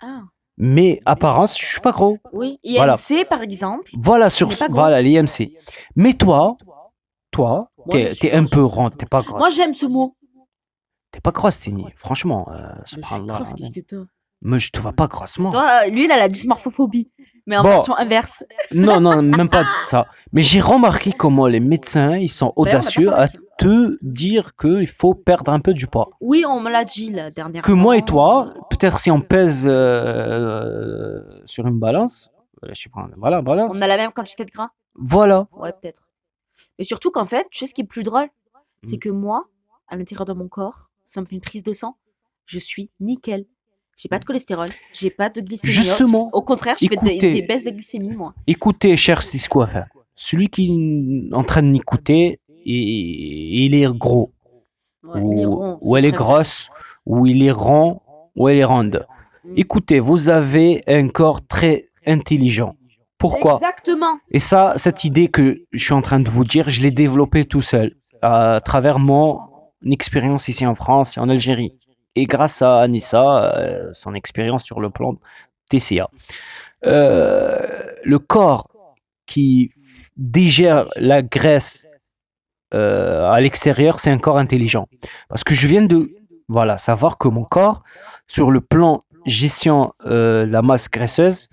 Ah, Mais apparence, je suis pas gros. oui. IMC, Voilà. par exemple. Voilà sur gros. voilà l'IMC. Mais toi, toi, t'es t'es un peu rond, t'es pas grosse. Moi, j'aime ce mot. T'es pas grosse, Tini. Franchement, euh, Je suis subhanallah, grosse, qu'est-ce que toi? Mais je te vois pas grossement. Toi, lui, il a la dysmorphophobie. Mais en Bon. version inverse. Non, non, même pas ça. Mais j'ai remarqué comment les médecins, ils sont on pas audacieux à te dire qu'il faut perdre un peu du poids. Oui, on me l'a dit la dernière Que moi et toi, peut-être si on pèse euh, sur une balance, euh, je sais pas, voilà, balance. On a la même quantité de gras Voilà. Ouais, peut-être. Mais surtout qu'en fait, tu sais ce qui est plus drôle? C'est Mm. que moi, à l'intérieur de mon corps, ça me fait une prise de sang. Je suis nickel. J'ai pas de cholestérol, j'ai pas de glycémie. Justement, Au contraire, je fais des, écoutez. des baisses de glycémie, moi. écoutez, cher Cisco, enfin, celui qui est en train de m'écouter, il est gros. Ouais, ou, il est rond, ou c'est elle est grosse, ou il est rond, ou elle est ronde. Mm. Écoutez, vous avez un corps très intelligent. Pourquoi? Exactement. Et ça, cette idée que je suis en train de vous dire, je l'ai développée tout seul, à travers mon expérience ici en France et en Algérie. Et grâce à Anissa, euh, son expérience sur le plan TCA. Euh, le corps qui digère la graisse euh, à l'extérieur, c'est un corps intelligent. Parce que je viens de voilà, savoir que mon corps, sur le plan gestion euh, la masse graisseuse,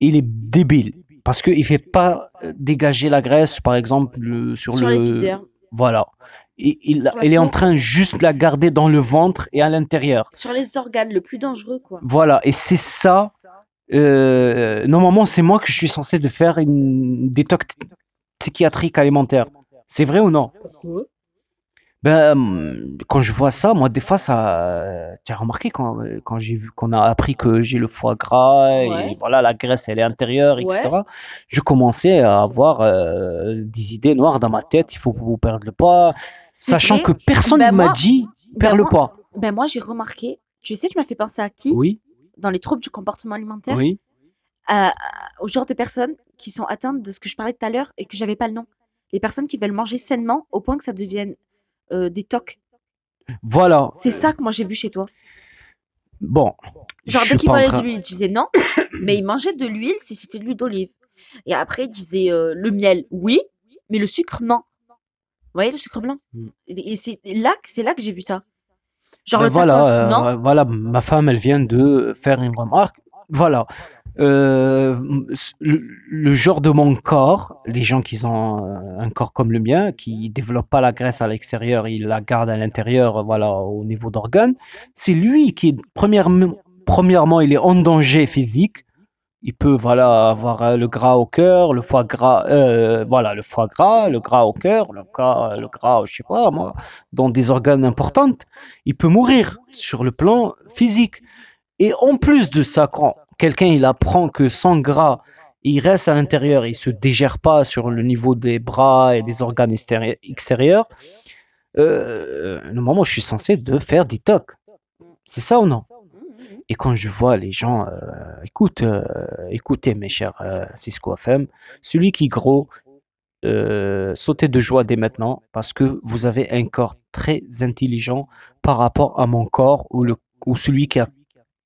il est débile. Parce qu'il ne fait pas dégager la graisse, par exemple, le- sur, Sur le. Voilà. Il, il, est en train juste de la garder dans le ventre et à l'intérieur. sur les organes, le plus dangereux, quoi. Voilà. Et c'est ça. euh, normalement, c'est moi que je suis censé de faire une détox psychiatrique alimentaire. C'est vrai ou non? Pourquoi? Ben, hum, quand je vois ça, moi, des fois, ça. Tu as remarqué quand, quand j'ai vu qu'on a appris que j'ai le foie gras Ouais. et voilà, la graisse, elle est intérieure, etc. Je commençais à avoir euh, des idées noires dans ma tête. Il faut vous perdre le poids, sachant que personne Ben ne m'a dit Ben perdre le moi- poids. Ben moi, j'ai remarqué. Tu sais, tu m'as fait penser à qui? Oui, Dans les troubles du comportement alimentaire? Oui. à- à- Au genre de personnes qui sont atteintes de ce que je parlais tout à l'heure et que j'avais pas le nom. Les personnes qui veulent manger sainement au point que ça devienne euh, des tocs. Voilà. C'est ça que moi j'ai vu chez toi. Bon. Genre, dès qu'il parlait train- de l'huile, il disait non, mais il mangeait de l'huile si c'était de l'huile d'olive. Et après, il disait euh, le miel, oui, mais le sucre, non. Vous voyez, le sucre blanc? Mm. Et c'est là, que- c'est là que j'ai vu ça. Genre Ben le voilà, euh, non? voilà, ma femme, elle vient de faire une remarque. Voilà. Euh, le, le genre de mon corps, les gens qui ont euh, un corps comme le mien, qui développent pas la graisse à l'extérieur, ils la gardent à l'intérieur, voilà, au niveau d'organes, c'est lui qui, premièrement, il est en danger physique. Il peut, voilà, avoir euh, le gras au cœur, le foie gras, euh, voilà, le foie gras, le gras au cœur, le gras, le gras, je sais pas, moi, dans des organes importants il peut mourir sur le plan physique. Et en plus de ça, quand quelqu'un il apprend que son gras, il reste à l'intérieur, il se dégère pas sur le niveau des bras et des organes extéri- extérieurs, euh, normalement je suis censé de faire des tocs. C'est ça ou non? Et quand je vois les gens, euh, écoute, euh, écoutez mes chers euh, Cisco FM, celui qui gros, sautez de joie dès maintenant parce que vous avez un corps très intelligent par rapport à mon corps ou, le, ou celui qui a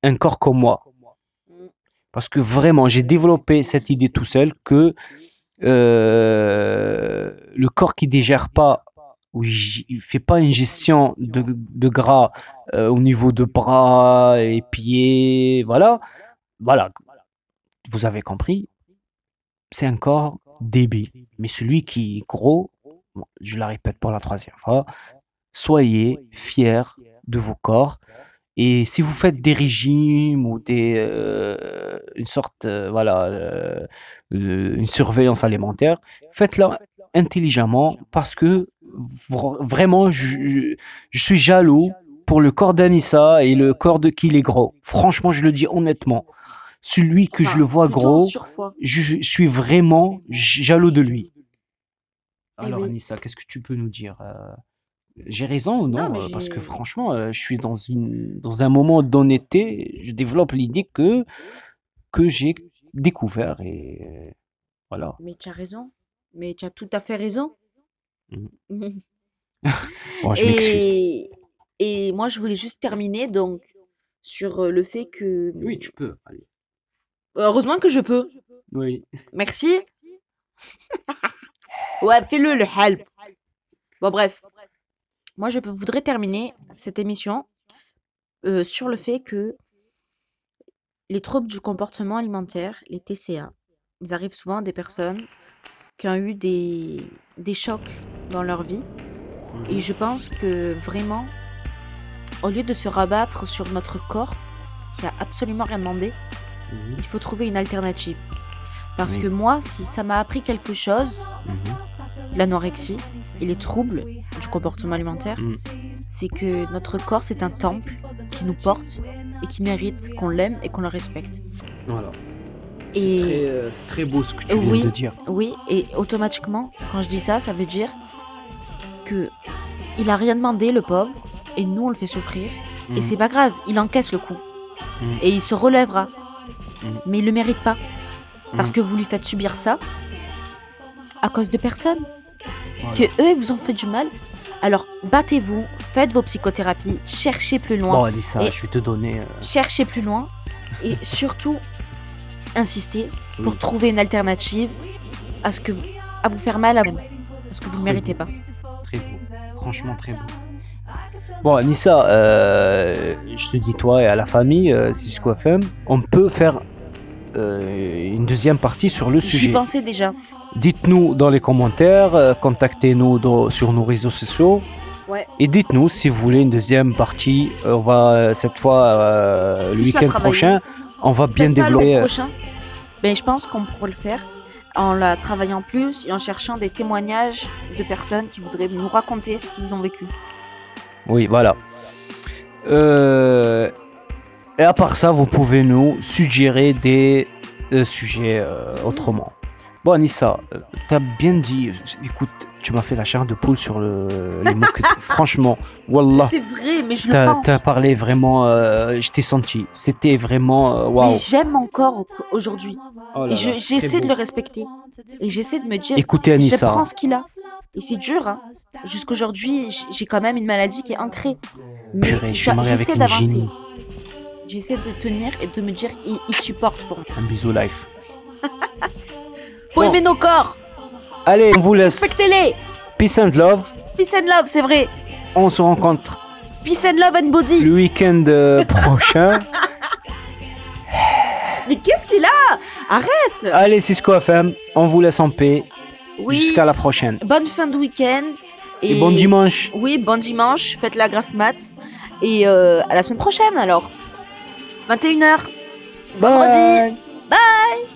un corps comme moi. Parce que vraiment, j'ai développé cette idée tout seul que le corps qui digère pas j- il fait pas une gestion de, gras euh, au niveau de bras et pieds, voilà, voilà, vous avez compris, c'est un corps débile. Mais celui qui est gros, je la répète pour la troisième fois, soyez fiers de vos corps. Et si vous faites des régimes ou des, euh, une sorte, euh, voilà, euh, une surveillance alimentaire, faites-la intelligemment parce que vraiment, je, je- suis jaloux pour le corps d'Anissa et le corps de qui il est gros. Franchement, je le dis honnêtement. Celui que je le vois gros, je, je suis vraiment jaloux de lui. Eh Alors, oui. Anissa, qu'est-ce que tu peux nous dire euh, J'ai raison ou non, Non, euh, Parce que franchement, euh, je suis dans, une, dans un moment d'honnêteté. Je développe l'idée que, que j'ai découvert. Et voilà. Mais tu as raison. Mais tu as tout à fait raison. Bon, je m'excuse. et, et moi, je voulais juste terminer donc sur euh, le fait que. Oui, tu peux. Allez. Heureusement que je peux. Oui. Merci. ouais, fais-le le help. Bon, bref. Moi, je voudrais terminer cette émission euh, sur le fait que les troubles du comportement alimentaire, les TCA, ils arrivent souvent à des personnes qui ont eu des, des chocs dans leur vie. Et je pense que vraiment, au lieu de se rabattre sur notre corps, qui a absolument rien demandé, Mhm. il faut trouver une alternative. Parce que moi, si ça m'a appris quelque chose, Mhm. l'anorexie et les troubles du comportement alimentaire, Mm. c'est que notre corps, c'est un temple qui nous porte et qui mérite qu'on l'aime et qu'on le respecte. Voilà. Et- C'est très, euh, c'est très beau ce que tu Oui. viens de dire. Oui, et automatiquement, quand je dis ça, ça veut dire que il a rien demandé, le pauvre, et nous, on le fait souffrir. Et c'est pas grave, il encaisse le coup. Mhm. Et il se relèvera. Mhm. Mais il le mérite pas. Parce que vous lui faites subir ça à cause de personnes. Voilà. Que eux, ils vous ont fait du mal. Alors, battez-vous, faites vos psychothérapies, cherchez plus loin. Bon, Alissa, Et- je vais te donner. euh, cherchez plus loin et surtout insistez pour Oui. trouver une alternative à ce que à vous faire mal à vous parce que vous ne méritez beau. pas. Très beau. Franchement, très beau. Bon, Anissa, euh, je te dis, toi et à la famille, euh, Cisco FM, on peut faire euh, une deuxième partie sur le J'y sujet. pensais déjà. Dites-nous dans les commentaires, euh, contactez-nous sur nos réseaux sociaux. Ouais. Et dites-nous si vous voulez une deuxième partie. On va cette fois, euh, le week-end prochain, on va bien pas le développer. euh, prochain. Ben, je pense qu'on pourrait le faire en la travaillant plus et en cherchant des témoignages de personnes qui voudraient nous raconter ce qu'ils ont vécu. Oui, voilà. Euh, et à part ça, vous pouvez nous suggérer des euh, sujets euh, autrement. Bon, Anissa, euh, t'as bien dit. Écoute, tu m'as fait la chair de poule sur le, les mots que Franchement, Wallah. C'est vrai, mais je le T'as pense. t'as parlé vraiment, euh, je t'ai senti. C'était vraiment euh, waouh. Mais j'aime encore au- aujourd'hui. Oh Et je- là, j'essaie de le respecter. Et j'essaie de me dire, Écoutez je Anissa, prends ce qu'il a. Et c'est dur, hein. Jusqu'aujourd'hui, j'ai quand même une maladie qui est ancrée. Mais purée, je suis j'a- marié avec une d'avancer. génie. J'essaie de tenir et de me dire, il, il supporte pour moi. Un bisou life. Faut Bon. aimer nos corps. Allez, on vous laisse. Respectez-les. Peace and love. Peace and love, c'est vrai. On se rencontre Peace and love and body. le week-end euh, prochain. Mais qu'est-ce qu'il a? Arrête. Allez, Cisco FM, on vous laisse en paix. Oui. Jusqu'à la prochaine. Bonne fin de week-end. Et, bon dimanche. Oui, bon dimanche. Faites la grasse mat. Et euh, à la semaine prochaine alors. 21h. Vendredi. Bye.